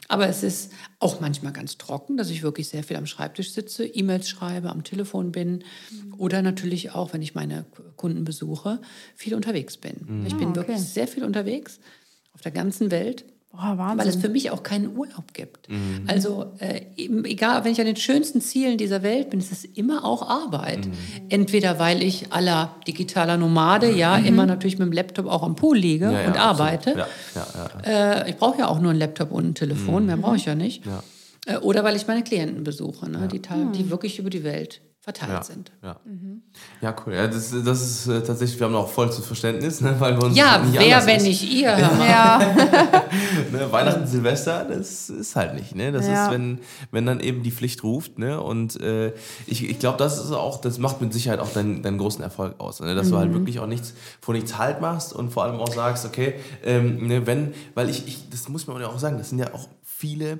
Speaker 5: Aber es ist auch manchmal ganz trocken, dass ich wirklich sehr viel am Schreibtisch sitze, E-Mails schreibe, am Telefon bin oder natürlich auch, wenn ich meine Kunden besuche, viel unterwegs bin. Ich bin
Speaker 2: Ah, okay.
Speaker 5: wirklich sehr viel unterwegs auf der ganzen Welt.
Speaker 2: Boah, Wahnsinn.
Speaker 5: Weil es für mich auch keinen Urlaub gibt. Also äh, egal, wenn ich an den schönsten Zielen dieser Welt bin, ist es immer auch Arbeit. Entweder weil ich aller digitaler Nomade, ja, immer natürlich mit dem Laptop auch am Pool liege
Speaker 3: Ja, ja,
Speaker 5: und arbeite.
Speaker 3: Ja, ja, ja.
Speaker 5: Äh, ich brauche ja auch nur einen Laptop und ein Telefon, mehr brauche ich ja nicht. Äh, oder weil ich meine Klienten besuche, ne, die, die wirklich über die Welt verteilt
Speaker 3: Ja,
Speaker 5: sind.
Speaker 3: ja. ja, cool. Ja, das, das ist äh, tatsächlich, wir haben auch vollstes Verständnis, ne, weil wir uns
Speaker 5: Ja,
Speaker 3: nicht
Speaker 5: wer, wenn
Speaker 3: ist.
Speaker 5: nicht ihr?
Speaker 2: ja,
Speaker 3: Ne, Weihnachten, Silvester, das ist halt nicht. Ne? Das
Speaker 2: Ja.
Speaker 3: ist, wenn, wenn dann eben die Pflicht ruft. Ne? Und äh, ich, ich glaube, das ist auch, das macht mit Sicherheit auch deinen, deinen großen Erfolg aus. Ne? Dass du
Speaker 2: Mhm.
Speaker 3: halt wirklich auch nichts vor nichts halt machst und vor allem auch sagst, okay, ähm, ne, wenn, weil ich, ich, das muss man ja auch sagen, das sind ja auch viele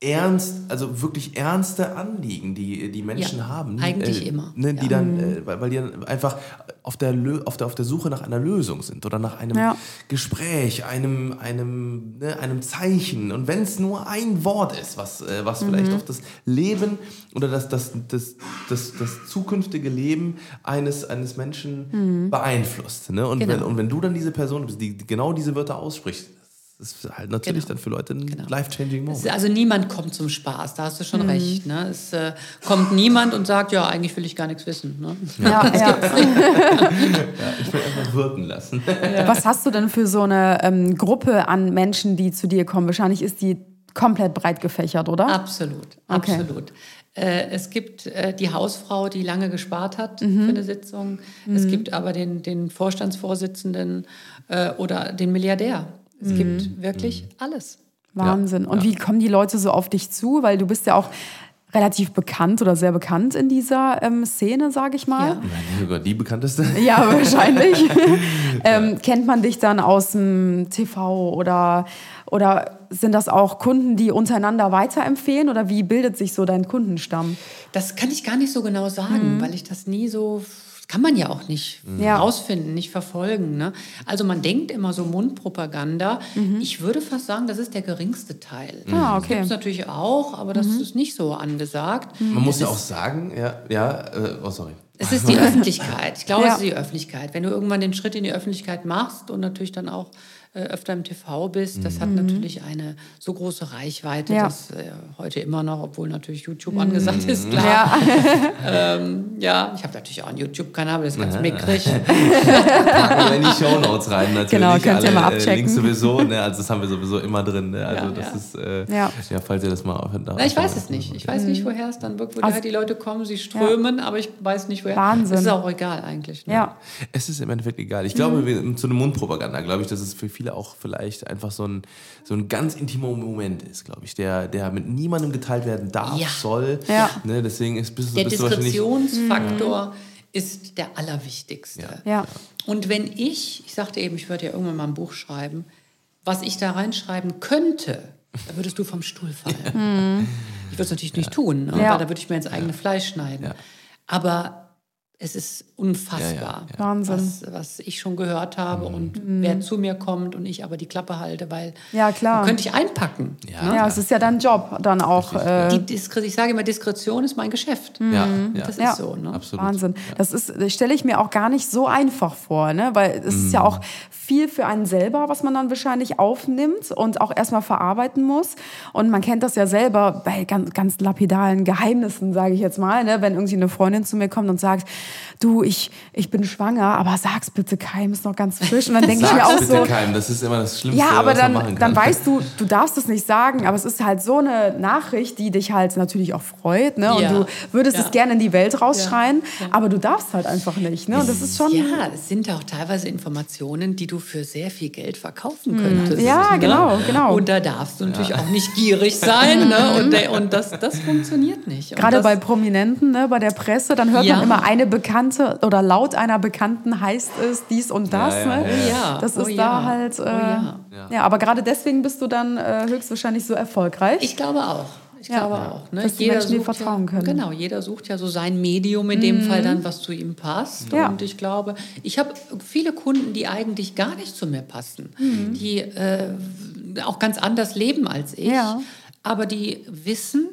Speaker 3: ernst, also wirklich ernste Anliegen, die die Menschen
Speaker 5: Ja,
Speaker 3: haben.
Speaker 5: eigentlich
Speaker 3: äh,
Speaker 5: immer,
Speaker 3: Ne, die
Speaker 5: ja.
Speaker 3: dann, äh, weil, weil die dann einfach auf der, auf, der, auf der Suche nach einer Lösung sind oder nach einem
Speaker 2: Ja.
Speaker 3: Gespräch, einem, einem, ne, einem Zeichen. Und wenn es nur ein Wort ist, was, äh, was
Speaker 2: Mhm.
Speaker 3: vielleicht auch das Leben oder das, das, das, das, das zukünftige Leben eines, eines Menschen
Speaker 2: Mhm.
Speaker 3: beeinflusst. Ne? Und, wenn,
Speaker 5: Genau.
Speaker 3: und wenn du dann diese Person bist, die genau diese Wörter ausspricht, das ist halt natürlich
Speaker 5: Genau.
Speaker 3: dann für Leute ein
Speaker 5: Genau.
Speaker 3: life-changing Moment.
Speaker 5: Also niemand kommt zum Spaß, da hast du schon
Speaker 2: Mhm.
Speaker 5: recht. Ne? Es äh, kommt niemand und sagt, ja, eigentlich will ich gar nichts wissen. Ne?
Speaker 2: ja, ja.
Speaker 3: Ich will einfach wirken lassen.
Speaker 2: Was hast du denn für so eine ähm, Gruppe an Menschen, die zu dir kommen? Wahrscheinlich ist die komplett breit gefächert, oder?
Speaker 5: Absolut,
Speaker 2: Okay.
Speaker 5: absolut. Äh, es gibt äh, die Hausfrau, die lange gespart hat
Speaker 2: Mhm.
Speaker 5: für eine Sitzung. Es gibt aber den, den Vorstandsvorsitzenden äh, oder den Milliardär. Es
Speaker 2: Mhm.
Speaker 5: gibt wirklich alles.
Speaker 2: Wahnsinn. Und wie kommen die Leute so auf dich zu? Weil du bist ja auch relativ bekannt oder sehr bekannt in dieser ähm, Szene, sage ich mal.
Speaker 5: Ja.
Speaker 3: Nein, sogar die bekannteste.
Speaker 2: Ja, wahrscheinlich. ähm, kennt man dich dann aus dem TV oder, oder sind das auch Kunden, die untereinander weiterempfehlen oder wie bildet sich so dein Kundenstamm?
Speaker 5: Das kann ich gar nicht so genau sagen, weil ich das nie so. Das kann man ja auch nicht
Speaker 2: Ja.
Speaker 5: rausfinden, nicht verfolgen. Ne? Also man denkt immer so Mundpropaganda. Ich würde fast sagen, das ist der geringste Teil.
Speaker 2: Ah,
Speaker 5: Das gibt
Speaker 2: okay.
Speaker 5: es natürlich auch, aber das ist nicht so angesagt.
Speaker 3: Man muss ja auch sagen, ja, ja, äh, oh sorry.
Speaker 5: Es ist die Öffentlichkeit. Ich glaube,
Speaker 2: Ja.
Speaker 5: es ist die Öffentlichkeit. Wenn du irgendwann den Schritt in die Öffentlichkeit machst und natürlich dann auch öfter im TV bist, das hat natürlich eine so große Reichweite,
Speaker 2: Ja.
Speaker 5: dass äh, heute immer noch, obwohl natürlich YouTube angesagt ist, klar.
Speaker 2: Ja,
Speaker 5: Ja, ich habe natürlich auch einen YouTube-Kanal, aber das ist ganz mickrig.
Speaker 3: Packen wir in die Shownotes rein natürlich.
Speaker 2: Genau, könnt ihr
Speaker 3: Alle,
Speaker 2: mal
Speaker 3: äh,
Speaker 2: abchecken.
Speaker 3: Links sowieso, ne? also das haben wir sowieso immer drin. Ne? Also
Speaker 5: Ja,
Speaker 3: das
Speaker 5: ja.
Speaker 3: ist, äh,
Speaker 2: Ja.
Speaker 3: ja. falls ihr das mal aufhört.
Speaker 5: Na, ich weiß es nicht. Ich weiß nicht, woher es dann wirklich, woher
Speaker 2: Also-
Speaker 5: die Leute kommen, sie strömen, aber ich weiß nicht, woher.
Speaker 2: Wahnsinn.
Speaker 5: Das ist auch egal eigentlich. Ne?
Speaker 2: ja.
Speaker 3: Es ist im Endeffekt egal. Ich glaube, wir, zu einer Mundpropaganda, glaube ich, dass es für viele auch vielleicht einfach so ein, so ein ganz intimer Moment ist, glaube ich, der, der mit niemandem geteilt werden darf,
Speaker 5: Ja.
Speaker 3: soll.
Speaker 2: Ja.
Speaker 3: Ne? Deswegen ist, bist,
Speaker 5: Der
Speaker 3: bist
Speaker 5: Diskretionsfaktor ist der allerwichtigste.
Speaker 2: Ja.
Speaker 5: Und wenn ich, ich sagte eben, ich würde ja irgendwann mal ein Buch schreiben, was ich da reinschreiben könnte, da würdest du vom Stuhl fallen. Ich würde es natürlich nicht tun, ne?
Speaker 2: Ja.
Speaker 5: weil da würde ich mir ins eigene Fleisch schneiden.
Speaker 3: Ja.
Speaker 5: Aber es ist unfassbar,
Speaker 3: Ja, ja, ja.
Speaker 2: Wahnsinn.
Speaker 5: Was, was ich schon gehört habe und wer zu mir kommt und ich aber die Klappe halte, weil
Speaker 2: Mhm. Ja, klar.
Speaker 5: dann könnte ich einpacken.
Speaker 3: Ja.
Speaker 2: Ja, es ist ja dein Job dann auch. Äh,
Speaker 5: Die Diskre ich sage immer, Diskretion ist mein Geschäft.
Speaker 3: Ja, ja.
Speaker 5: Das
Speaker 2: Ja.
Speaker 5: ist so. Ne?
Speaker 3: absolut.
Speaker 2: Wahnsinn. Das ist, das stelle ich mir auch gar nicht so einfach vor, ne? Weil es ist ja auch viel für einen selber, was man dann wahrscheinlich aufnimmt und auch erstmal verarbeiten muss. Und man kennt das ja selber bei ganz, ganz lapidalen Geheimnissen, sage ich jetzt mal, ne? Wenn irgendwie eine Freundin zu mir kommt und sagt, du, ich, ich bin schwanger, aber sag's bitte keinem, ist noch ganz frisch. Und dann denke ich mir
Speaker 3: Sag's
Speaker 2: auch
Speaker 3: bitte
Speaker 2: so,
Speaker 3: keinem, das ist immer das Schlimmste,
Speaker 2: ja, aber
Speaker 3: was man
Speaker 2: dann,
Speaker 3: machen kann.
Speaker 2: dann weißt du, du darfst es nicht sagen, aber es ist halt so eine Nachricht, die dich halt natürlich auch freut, ne? Und
Speaker 5: Ja.
Speaker 2: du würdest
Speaker 5: Ja.
Speaker 2: es gerne in die Welt rausschreien,
Speaker 5: Ja.
Speaker 2: aber du darfst halt einfach nicht, ne? Und das ist schon.
Speaker 5: Ja, es sind auch teilweise Informationen, die du für sehr viel Geld verkaufen könntest.
Speaker 2: Mhm. Ja,
Speaker 5: ne?
Speaker 2: genau, genau.
Speaker 5: Und da darfst du natürlich auch nicht gierig sein. Ne? Und, und das, das funktioniert nicht. Und
Speaker 2: Gerade
Speaker 5: das,
Speaker 2: bei Prominenten, ne, bei der Presse, dann hört
Speaker 5: Ja.
Speaker 2: man immer eine Bekannte oder laut einer Bekannten heißt es dies und das.
Speaker 3: ja,
Speaker 2: ne?
Speaker 3: ja,
Speaker 5: ja.
Speaker 2: Das
Speaker 5: Oh
Speaker 2: ist
Speaker 5: ja.
Speaker 2: da halt. Äh,
Speaker 5: Oh ja.
Speaker 2: ja. aber gerade deswegen bist du dann äh, höchstwahrscheinlich so erfolgreich.
Speaker 5: Ich glaube auch. Ich
Speaker 2: Ja.
Speaker 5: glaube auch. Ne?
Speaker 2: Dass die Menschen dir
Speaker 5: sucht
Speaker 2: vertrauen
Speaker 5: ja,
Speaker 2: können. Mhm.
Speaker 5: Genau, jeder sucht ja so sein Medium in dem Fall dann, was zu ihm passt.
Speaker 2: Ja.
Speaker 5: Und ich glaube, ich habe viele Kunden, die eigentlich gar nicht zu mir passen,
Speaker 2: Mhm.
Speaker 5: die äh, auch ganz anders leben als ich,
Speaker 2: Ja.
Speaker 5: aber die wissen,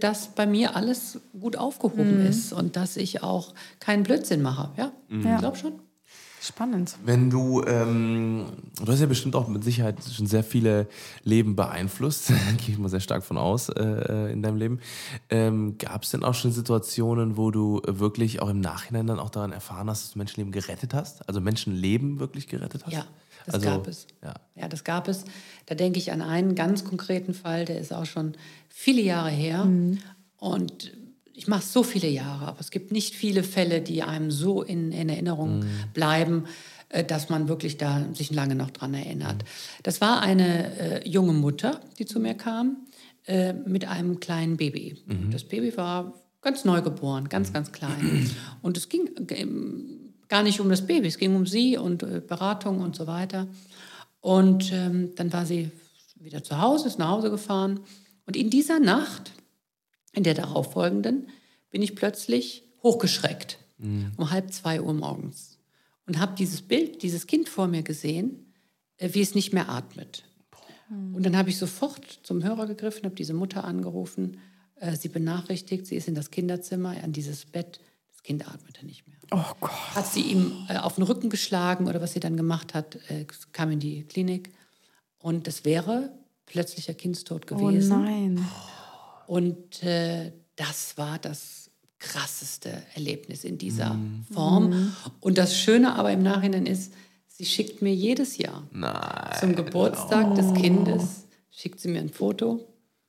Speaker 5: dass bei mir alles gut aufgehoben
Speaker 2: Mhm.
Speaker 5: ist und dass ich auch keinen Blödsinn mache. Ja,
Speaker 2: Ja.
Speaker 5: ich glaube schon.
Speaker 2: Spannend.
Speaker 3: Wenn du, ähm, du hast ja bestimmt auch mit Sicherheit schon sehr viele Leben beeinflusst, gehe ich mal sehr stark von aus äh, in deinem Leben. Ähm, Gab es denn auch schon Situationen, wo du äh, wirklich auch im Nachhinein dann auch daran erfahren hast, dass du Menschenleben gerettet hast? Also Menschenleben wirklich gerettet hast?
Speaker 5: Ja, das
Speaker 3: also,
Speaker 5: gab es.
Speaker 3: Ja.
Speaker 5: Ja, das gab es. Da denke ich an einen ganz konkreten Fall, der ist auch schon viele Jahre her. Und ich mache so viele Jahre, aber es gibt nicht viele Fälle, die einem so in, in Erinnerung bleiben, äh, dass man wirklich da sich lange noch dran erinnert. Das war eine äh, junge Mutter, die zu mir kam äh, mit einem kleinen Baby. Das Baby war ganz neu geboren, ganz, ganz klein. Und es ging ähm, gar nicht um das Baby, es ging um sie und äh, Beratung und so weiter. Und ähm, dann war sie wieder zu Hause, ist nach Hause gefahren. Und in dieser Nacht, in der darauffolgenden, bin ich plötzlich hochgeschreckt um halb zwei Uhr morgens und habe dieses Bild, dieses Kind vor mir gesehen, äh, wie es nicht mehr atmet. Und dann habe ich sofort zum Hörer gegriffen, habe diese Mutter angerufen, äh, sie benachrichtigt, sie ist in das Kinderzimmer, an dieses Bett, das Kind atmete nicht mehr.
Speaker 2: Oh Gott.
Speaker 5: Hat sie ihm äh, auf den Rücken geschlagen oder was sie dann gemacht hat, äh, kam in die Klinik und es wäre plötzlicher Kindstod
Speaker 2: Oh
Speaker 5: gewesen.
Speaker 2: nein.
Speaker 5: Und äh, das war das krasseste Erlebnis in dieser Form. Und das Schöne aber im Nachhinein ist, sie schickt mir jedes Jahr zum Geburtstag des Kindes, schickt sie mir ein Foto,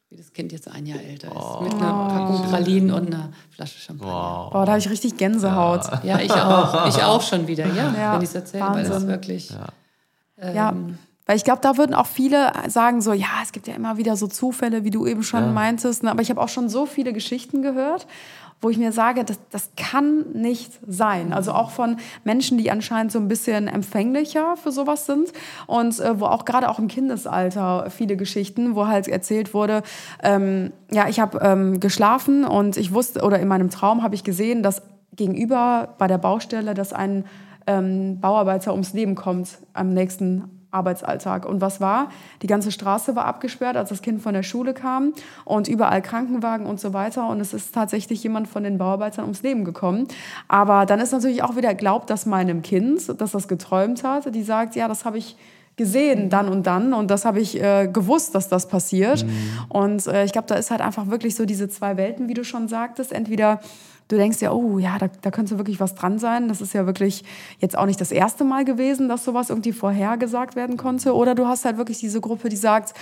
Speaker 5: wie das Kind jetzt ein Jahr älter ist, mit einer Packung Pralinen und einer Flasche Champagner.
Speaker 2: Boah, da habe ich richtig Gänsehaut.
Speaker 5: Ja, ich auch. Ich auch schon wieder, ja,
Speaker 2: Ja,
Speaker 5: wenn ich es erzähle, weil das
Speaker 2: Wahnsinn.
Speaker 5: wirklich...
Speaker 2: Ja. Weil ich glaube, da würden auch viele sagen so, ja, es gibt ja immer wieder so Zufälle, wie du eben schon meintest. Ne? Aber ich habe auch schon so viele Geschichten gehört, wo ich mir sage, das, das kann nicht sein. Also auch von Menschen, die anscheinend so ein bisschen empfänglicher für sowas sind und äh, wo auch gerade auch im Kindesalter viele Geschichten, wo halt erzählt wurde, ähm, ja, ich habe ähm, geschlafen und ich wusste, oder in meinem Traum habe ich gesehen, dass gegenüber bei der Baustelle, dass ein ähm, Bauarbeiter ums Leben kommt am nächsten Arbeitsalltag. Und was war? Die ganze Straße war abgesperrt, als das Kind von der Schule kam und überall Krankenwagen und so weiter. Und es ist tatsächlich jemand von den Bauarbeitern ums Leben gekommen. Aber dann ist natürlich auch wieder glaubt, dass meinem Kind, dass das geträumt hat, die sagt, ja, das habe ich gesehen dann und dann und das habe ich äh, gewusst, dass das passiert. Und äh, ich glaube, da ist halt einfach wirklich so diese zwei Welten, wie du schon sagtest. Entweder du denkst ja, oh ja, da, da könnte wirklich was dran sein. Das ist ja wirklich jetzt auch nicht das erste Mal gewesen, dass sowas irgendwie vorhergesagt werden konnte. Oder du hast halt wirklich diese Gruppe, die sagt,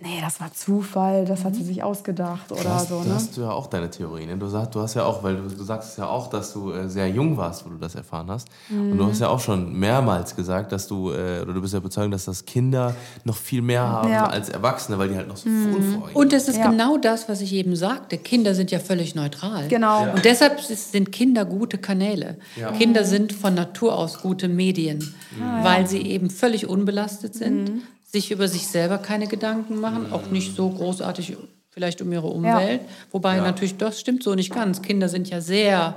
Speaker 2: nee, das war Zufall, das hat sie sich ausgedacht oder
Speaker 3: Da hast,
Speaker 2: so.
Speaker 3: da
Speaker 2: Ne?
Speaker 3: hast du ja auch deine Theorie. Ne? Du, sagst, du hast ja auch, weil du, du sagst es ja auch, dass du äh, sehr jung warst, wo du das erfahren hast. Und
Speaker 2: Mhm.
Speaker 3: du hast ja auch schon mehrmals gesagt, dass du, äh, oder du bist ja überzeugt, dass das Kinder noch viel mehr haben
Speaker 2: Ja.
Speaker 3: als Erwachsene, weil die halt noch so unvoreingenommen
Speaker 5: Und es ist
Speaker 2: Ja.
Speaker 5: genau das, was ich eben sagte. Kinder sind ja völlig neutral.
Speaker 2: Genau. Ja.
Speaker 5: Und deshalb sind Kinder gute Kanäle. Kinder sind von Natur aus gute Medien, weil sie eben völlig unbelastet sind, sich über sich selber keine Gedanken machen, auch nicht so großartig vielleicht um ihre Umwelt. Wobei natürlich das stimmt so nicht ganz. Kinder sind ja sehr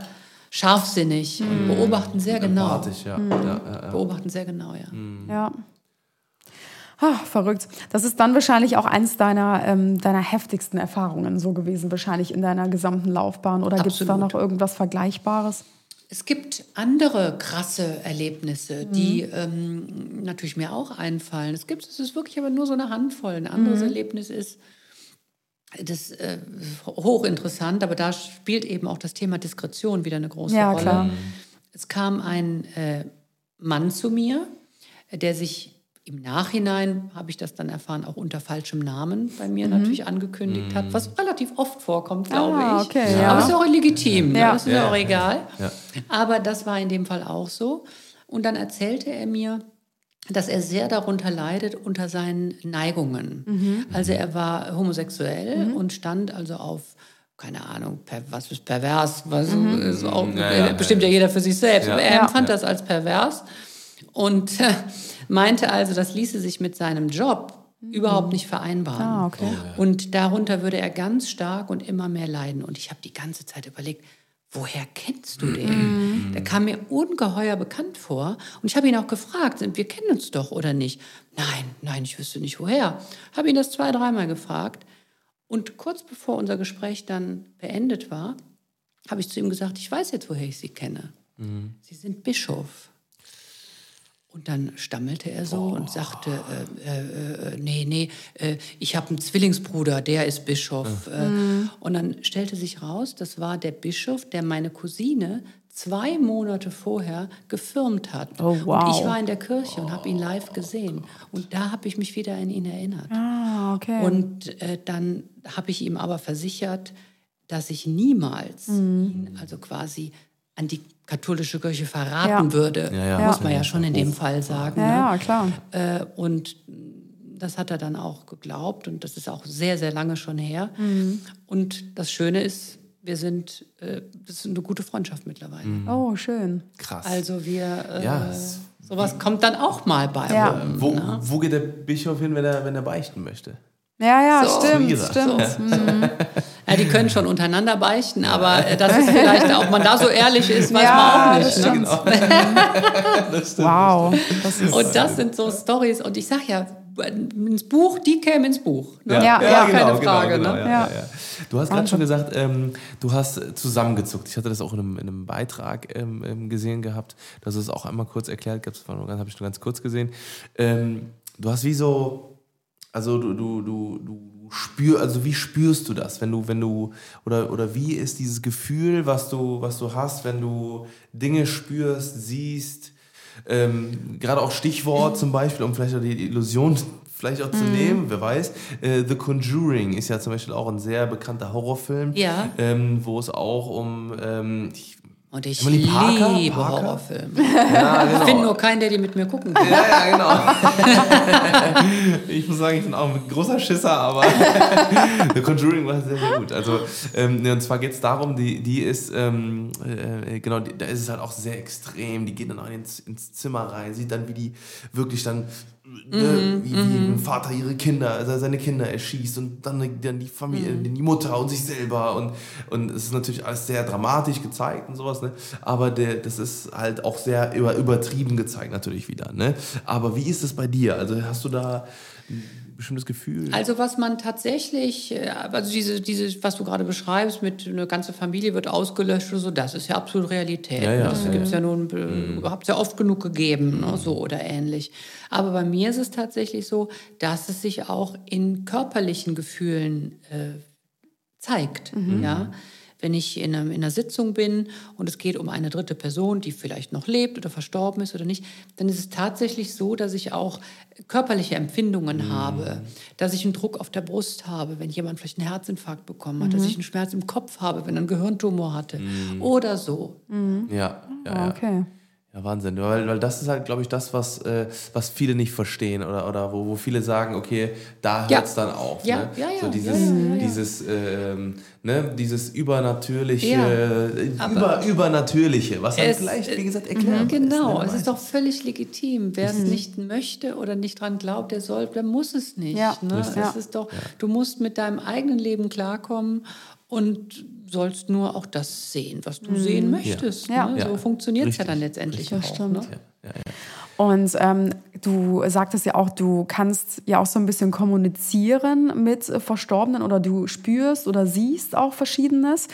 Speaker 5: scharfsinnig und beobachten sehr genau.
Speaker 3: Ja. ja, ja, ja.
Speaker 5: Beobachten sehr genau, ja.
Speaker 2: Ja. Ah, verrückt. Das ist dann wahrscheinlich auch eins deiner, ähm, deiner heftigsten Erfahrungen so gewesen, wahrscheinlich in deiner gesamten Laufbahn. Oder gibt es da noch irgendwas Vergleichbares?
Speaker 5: Es gibt andere krasse Erlebnisse, die ähm, natürlich mir auch einfallen. Es gibt, es ist wirklich aber nur so eine Handvoll. Ein anderes Erlebnis ist, das äh, hochinteressant, aber da spielt eben auch das Thema Diskretion wieder eine große
Speaker 2: Ja,
Speaker 5: Rolle.
Speaker 2: klar.
Speaker 5: Es kam ein äh, Mann zu mir, der sich im Nachhinein, habe ich das dann erfahren, auch unter falschem Namen bei mir natürlich angekündigt hat, was relativ oft vorkommt, glaube
Speaker 2: Ah,
Speaker 5: ich.
Speaker 2: okay, ja.
Speaker 5: Aber ist ja auch legitim,
Speaker 2: Ja.
Speaker 5: ne? ist ja auch egal.
Speaker 3: Ja.
Speaker 5: Aber das war in dem Fall auch so. Und dann erzählte er mir, dass er sehr darunter leidet unter seinen Neigungen. Also er war homosexuell und stand also auf keine Ahnung, per, was ist pervers, was ist auch,
Speaker 3: Ja, ja,
Speaker 5: bestimmt ja, jeder für sich selbst.
Speaker 3: Ja.
Speaker 5: Aber er
Speaker 2: Ja.
Speaker 5: empfand das als pervers und äh, meinte also, das ließe sich mit seinem Job überhaupt nicht vereinbaren.
Speaker 2: Ah, okay.
Speaker 5: Und darunter würde er ganz stark und immer mehr leiden. Und ich habe die ganze Zeit überlegt, woher kennst du den? Der kam mir ungeheuer bekannt vor. Und ich habe ihn auch gefragt, wir kennen uns doch oder nicht? Nein, nein, ich wüsste nicht woher. Habe ihn das zwei, dreimal gefragt. Und kurz bevor unser Gespräch dann beendet war, habe ich zu ihm gesagt, ich weiß jetzt, woher ich Sie kenne. Sie sind Bischof. Und dann stammelte er so und sagte, äh, äh, äh, nee, nee, äh, ich habe einen Zwillingsbruder, der ist Bischof. Äh, Und dann stellte sich raus, das war der Bischof, der meine Cousine zwei Monate vorher gefirmt hat.
Speaker 2: Oh, wow.
Speaker 5: Und ich war in der Kirche und habe ihn live gesehen. Und da habe ich mich wieder an ihn erinnert.
Speaker 2: Ah, okay.
Speaker 5: Und äh, dann habe ich ihm aber versichert, dass ich niemals ihn also quasi an die katholische Kirche verraten
Speaker 2: Ja.
Speaker 5: würde.
Speaker 3: Ja, ja.
Speaker 5: Muss man
Speaker 3: Ja.
Speaker 5: schon in dem Fall sagen.
Speaker 2: ja,
Speaker 5: ne?
Speaker 2: ja, klar.
Speaker 5: Äh, und das hat er dann auch geglaubt und das ist auch sehr, sehr lange schon her.
Speaker 2: Mhm.
Speaker 5: Und das Schöne ist, wir sind, äh, das ist eine gute Freundschaft mittlerweile.
Speaker 2: Oh, schön.
Speaker 3: Krass.
Speaker 5: Also wir, äh,
Speaker 3: Ja,
Speaker 5: sowas kommt dann auch mal bei
Speaker 2: Ja.
Speaker 5: rum.
Speaker 3: wo, wo geht der Bischof hin, wenn er, wenn er beichten möchte?
Speaker 2: Ja, ja,
Speaker 5: So.
Speaker 2: stimmt, stimmt. Mhm.
Speaker 5: Ja, die können schon untereinander beichten, aber äh, das ist vielleicht, ob man da so ehrlich ist, weiß
Speaker 2: Ja,
Speaker 5: man auch nicht.
Speaker 2: das
Speaker 5: Ne?
Speaker 2: stimmt. Wow. Das ist,
Speaker 5: Und das sind so Stories. Und ich sag ja, ins Buch, die kämen ins Buch. Ne?
Speaker 2: Ja, ja,
Speaker 5: keine Frage.
Speaker 3: genau,
Speaker 5: ne?
Speaker 3: ja,
Speaker 2: Ja.
Speaker 3: ja. Ja. Du hast gerade schon gesagt, ähm, du hast zusammengezuckt. Ich hatte das auch in einem, in einem Beitrag ähm, ähm, gesehen gehabt, dass du es auch einmal kurz erklärt hast. Das habe ich nur ganz kurz gesehen. Ähm, du hast wie so, also du, du, du, du spür, also wie spürst du das, wenn du, wenn du, oder, oder wie ist dieses Gefühl, was du, was du hast, wenn du Dinge spürst, siehst, ähm, gerade auch Stichwort zum Beispiel, um vielleicht auch die Illusion vielleicht auch zu nehmen, wer weiß. Äh, The Conjuring ist ja zum Beispiel auch ein sehr bekannter Horrorfilm,
Speaker 5: Ja.
Speaker 3: ähm, wo es auch um ähm, ich,
Speaker 5: Und ich
Speaker 3: Emily Parker?
Speaker 5: liebe
Speaker 3: Parker?
Speaker 5: Horrorfilme.
Speaker 3: ja, genau.
Speaker 5: Ich finde nur keinen, der die mit mir gucken will.
Speaker 3: Ja, ja, genau. ich muss sagen, ich bin auch ein großer Schisser, aber The Conjuring war sehr, sehr gut. Also, ähm, und zwar geht es darum, die, die ist, ähm, äh, genau, die, da ist es halt auch sehr extrem. Die geht dann auch ins, ins Zimmer rein, sieht dann, wie die wirklich dann, ne, wie, wie ein Vater ihre Kinder, also seine Kinder erschießt und dann, dann die Familie, die Mutter und sich selber. Und, und es ist natürlich alles sehr dramatisch gezeigt und sowas, ne? Aber der, das ist halt auch sehr über, übertrieben gezeigt, natürlich wieder. Ne? Aber wie ist es bei dir? Also hast du da bestimmtes Gefühl?
Speaker 5: Also was man tatsächlich, äh, also diese, diese, was du gerade beschreibst, mit eine ganze Familie wird ausgelöscht oder so, das ist ja absolut Realität.
Speaker 3: Ja, ja,
Speaker 5: das
Speaker 3: ja,
Speaker 5: gibt es ja nun, äh, habt es ja oft genug gegeben, ne, so oder ähnlich. Aber bei mir ist es tatsächlich so, dass es sich auch in körperlichen Gefühlen äh, zeigt. Ja? Wenn ich in, einem, in einer Sitzung bin und es geht um eine dritte Person, die vielleicht noch lebt oder verstorben ist oder nicht, dann ist es tatsächlich so, dass ich auch körperliche Empfindungen habe, dass ich einen Druck auf der Brust habe, wenn jemand vielleicht einen Herzinfarkt bekommen hat, dass ich einen Schmerz im Kopf habe, wenn er einen Gehirntumor hatte oder so.
Speaker 3: ja, ja,
Speaker 2: Ah,
Speaker 3: ja.
Speaker 2: okay.
Speaker 3: Ja, Wahnsinn. Weil, weil das ist halt, glaube ich, das, was, äh, was viele nicht verstehen oder, oder wo, wo viele sagen, okay, da
Speaker 5: Ja.
Speaker 3: hört es dann auf.
Speaker 5: Ja,
Speaker 3: ne?
Speaker 5: ja, ja,
Speaker 3: so
Speaker 5: ja,
Speaker 3: dieses,
Speaker 5: ja, ja, ja.
Speaker 3: dieses, ähm, ne? dieses übernatürliche,
Speaker 5: Ja,
Speaker 3: äh, über, übernatürliche, was halt
Speaker 5: Es-
Speaker 3: vielleicht, wie gesagt,
Speaker 5: Mhm,
Speaker 3: erklärt
Speaker 5: Genau,
Speaker 3: ist.
Speaker 5: es ist doch völlig legitim. Wer es nicht möchte oder nicht dran glaubt, der soll, der muss es nicht.
Speaker 2: Ja,
Speaker 5: ne? Es ist doch, du musst mit deinem eigenen Leben klarkommen und sollst nur auch das sehen, was du sehen möchtest.
Speaker 2: Ja.
Speaker 5: Ne?
Speaker 3: Ja.
Speaker 5: So funktioniert es ja
Speaker 3: Richtig.
Speaker 5: dann letztendlich
Speaker 2: Das
Speaker 5: auch.
Speaker 2: stimmt.
Speaker 5: Ne?
Speaker 3: Ja, ja, ja.
Speaker 2: Und ähm, du sagtest ja auch, du kannst ja auch so ein bisschen kommunizieren mit Verstorbenen oder du spürst oder siehst auch Verschiedenes.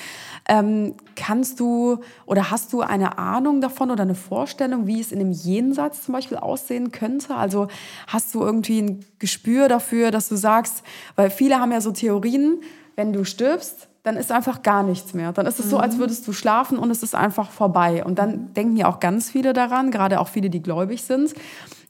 Speaker 2: Ähm, kannst du oder hast du eine Ahnung davon oder eine Vorstellung, wie es in dem Jenseits zum Beispiel aussehen könnte? Also hast du irgendwie ein Gespür dafür, dass du sagst, weil viele haben ja so Theorien, wenn du stirbst, dann ist einfach gar nichts mehr. Dann ist es so, als würdest du schlafen und es ist einfach vorbei. Und dann denken ja auch ganz viele daran, gerade auch viele, die gläubig sind.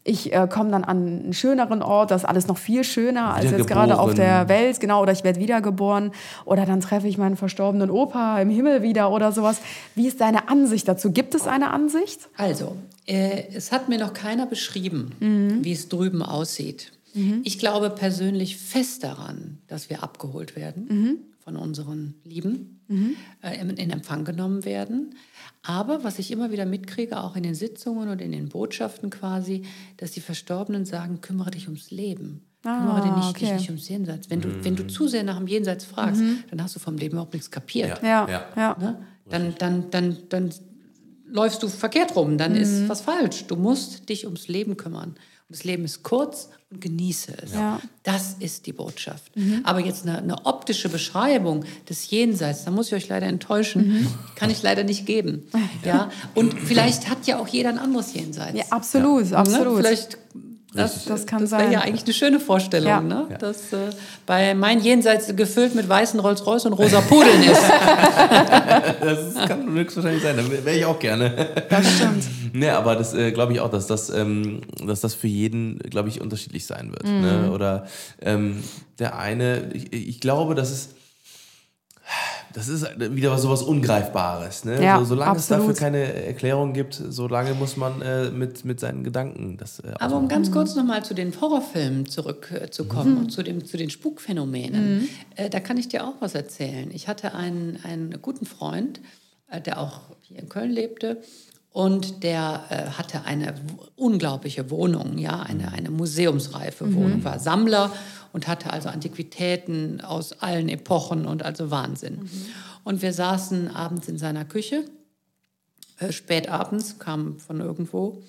Speaker 2: Ich äh, komme dann an einen schöneren Ort, das ist alles noch viel schöner als jetzt gerade auf der. Welt, genau, oder ich werde wiedergeboren oder dann treffe ich meinen verstorbenen Opa im Himmel wieder oder sowas. Wie ist deine Ansicht dazu? Gibt es eine Ansicht?
Speaker 5: Also, äh, es hat mir noch keiner beschrieben,
Speaker 2: Mhm.
Speaker 5: wie es drüben aussieht. Ich glaube persönlich fest daran, dass wir abgeholt werden
Speaker 2: Mhm.
Speaker 5: Von unseren Lieben, äh, in, Empfang genommen werden. Aber was ich immer wieder mitkriege, auch in den Sitzungen und in den Botschaften quasi, dass die Verstorbenen sagen, kümmere dich ums Leben. kümmere dich nicht, dich
Speaker 2: okay.
Speaker 5: nicht ums Jenseits. Wenn du, wenn du zu sehr nach dem Jenseits fragst, dann hast du vom Leben überhaupt nichts kapiert.
Speaker 3: Ja.
Speaker 2: Ja,
Speaker 3: Ja.
Speaker 5: Ne? Dann, dann, dann, dann läufst du verkehrt rum, dann
Speaker 2: Mhm.
Speaker 5: ist was falsch. Du musst dich ums Leben kümmern. Und das Leben ist kurz und genieße es.
Speaker 2: Ja. Mhm.
Speaker 5: Das ist die Botschaft. Aber jetzt eine, eine optische Beschreibung des Jenseits, da muss ich euch leider enttäuschen,
Speaker 2: Mhm.
Speaker 5: kann ich leider nicht geben. Ja? Und vielleicht hat ja auch jeder ein anderes Jenseits.
Speaker 2: ja absolut,
Speaker 5: Ne?
Speaker 2: absolut.
Speaker 5: Vielleicht, das,
Speaker 2: Das kann
Speaker 5: das
Speaker 2: sein.
Speaker 5: wäre ja eigentlich eine schöne Vorstellung,
Speaker 2: Ja.
Speaker 5: ne? dass äh, bei mein Jenseits gefüllt mit weißen Rolls-Royce und rosa Pudeln ist.
Speaker 3: Das kann höchstwahrscheinlich sein. Da wäre ich auch gerne.
Speaker 2: Das stimmt.
Speaker 3: Ne, aber das äh, glaube ich auch, dass das, ähm, dass das für jeden, glaube ich, unterschiedlich sein wird.
Speaker 2: Mhm.
Speaker 3: Ne? Oder ähm, der eine, ich, ich glaube, das ist, das ist wieder so was Ungreifbares. Ne?
Speaker 2: Ja,
Speaker 3: so, solange es dafür
Speaker 2: absolut.
Speaker 3: keine Erklärung gibt, solange muss man äh, mit, mit seinen Gedanken das äh,
Speaker 5: Aber um ganz kurz nochmal zu den Horrorfilmen zurückzukommen und zu, dem, zu den Spukphänomenen, äh, da kann ich dir auch was erzählen. Ich hatte einen, einen guten Freund, äh, der auch hier in Köln lebte. Und der äh, hatte eine unglaubliche Wohnung, ja, eine, eine museumsreife Wohnung, war Sammler und hatte also Antiquitäten aus allen Epochen und also Wahnsinn. Und wir saßen abends in seiner Küche äh, spät abends, kam von irgendwo.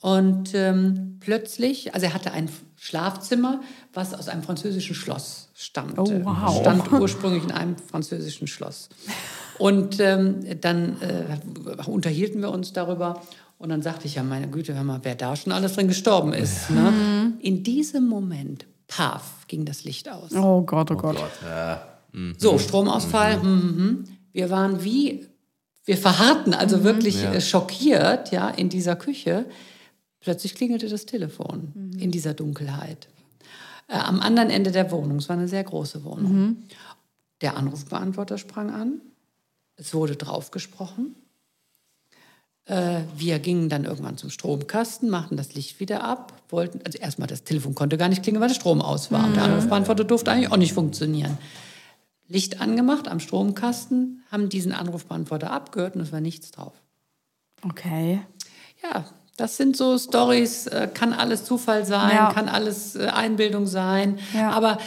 Speaker 5: Und ähm, plötzlich, also er hatte ein Schlafzimmer, was aus einem französischen Schloss stammte.
Speaker 2: Oh, wow.
Speaker 5: Stand ursprünglich in einem französischen Schloss. Und ähm, dann äh, unterhielten wir uns darüber. Und dann sagte ich ja, meine Güte, hör mal, wer da schon alles drin gestorben ist. Ne? In diesem Moment, paf, ging das Licht aus.
Speaker 2: Oh Gott, oh Gott.
Speaker 5: So, Stromausfall. Mhm. mhm. Wir waren wie, wir verharrten, also wirklich äh, schockiert, ja, in dieser Küche. Plötzlich klingelte das Telefon in dieser Dunkelheit. Äh, am anderen Ende der Wohnung, es war eine sehr große Wohnung. Der Anrufbeantworter sprang an. Es wurde draufgesprochen. Äh, wir gingen dann irgendwann zum Stromkasten, machten das Licht wieder ab, wollten, also erstmal das Telefon konnte gar nicht klingeln, weil der Strom aus war. Und der Anrufbeantworter durfte eigentlich auch nicht funktionieren. Licht angemacht am Stromkasten, haben diesen Anrufbeantworter abgehört und es war nichts drauf.
Speaker 2: Okay.
Speaker 5: Ja, das sind so Stories, äh, kann alles Zufall sein,
Speaker 2: Ja.
Speaker 5: kann alles äh, Einbildung sein,
Speaker 2: Ja.
Speaker 5: aber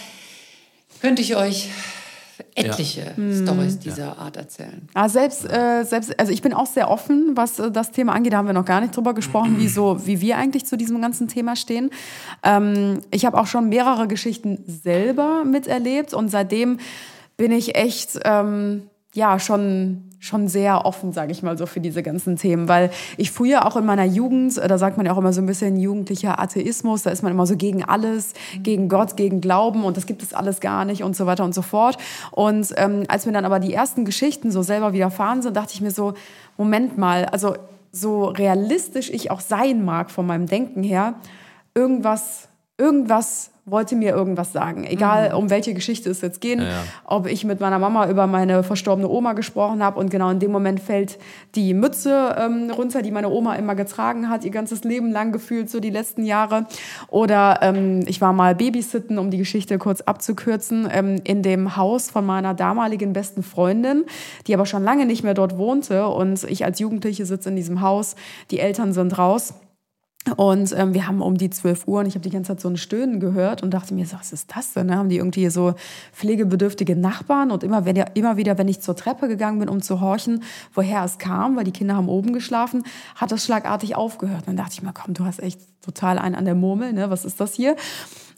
Speaker 5: könnte ich euch etliche Stories dieser Art erzählen.
Speaker 2: Ah, selbst, äh, selbst, also ich bin auch sehr offen, was äh, das Thema angeht. Da haben wir noch gar nicht drüber gesprochen, wie, so, wie wir eigentlich zu diesem ganzen Thema stehen. Ähm, ich habe auch schon mehrere Geschichten selber miterlebt und seitdem bin ich echt, ähm, ja, schon, schon sehr offen, sage ich mal so, für diese ganzen Themen. Weil ich früher auch in meiner Jugend, äh, da sagt man ja auch immer so ein bisschen jugendlicher Atheismus, da ist man immer so gegen alles, gegen Gott, gegen Glauben und das gibt es alles gar nicht und so weiter und so fort. Und ähm, als mir dann aber die ersten Geschichten so selber widerfahren sind, dachte ich mir so, Moment mal, also so realistisch ich auch sein mag von meinem Denken her, irgendwas, irgendwas wollte mir irgendwas sagen. Egal, um welche Geschichte es jetzt geht. Ob ich mit meiner Mama über meine verstorbene Oma gesprochen habe und genau in dem Moment fällt die Mütze ähm, runter, die meine Oma immer getragen hat, ihr ganzes Leben lang gefühlt, so die letzten Jahre. Oder ähm, ich war mal Babysitten, um die Geschichte kurz abzukürzen, ähm, in dem Haus von meiner damaligen besten Freundin, die aber schon lange nicht mehr dort wohnte. Und ich als Jugendliche sitze in diesem Haus, die Eltern sind raus. Und ähm, wir haben um die 12 Uhr und ich habe die ganze Zeit so ein Stöhnen gehört und dachte mir, so, was ist das denn? Da haben die irgendwie so pflegebedürftige Nachbarn und immer, wenn, immer wieder, wenn ich zur Treppe gegangen bin, um zu horchen, woher es kam, weil die Kinder haben oben geschlafen, hat das schlagartig aufgehört. Und dann dachte ich mir, komm, du hast echt total einen an der Murmel, ne? was ist das hier?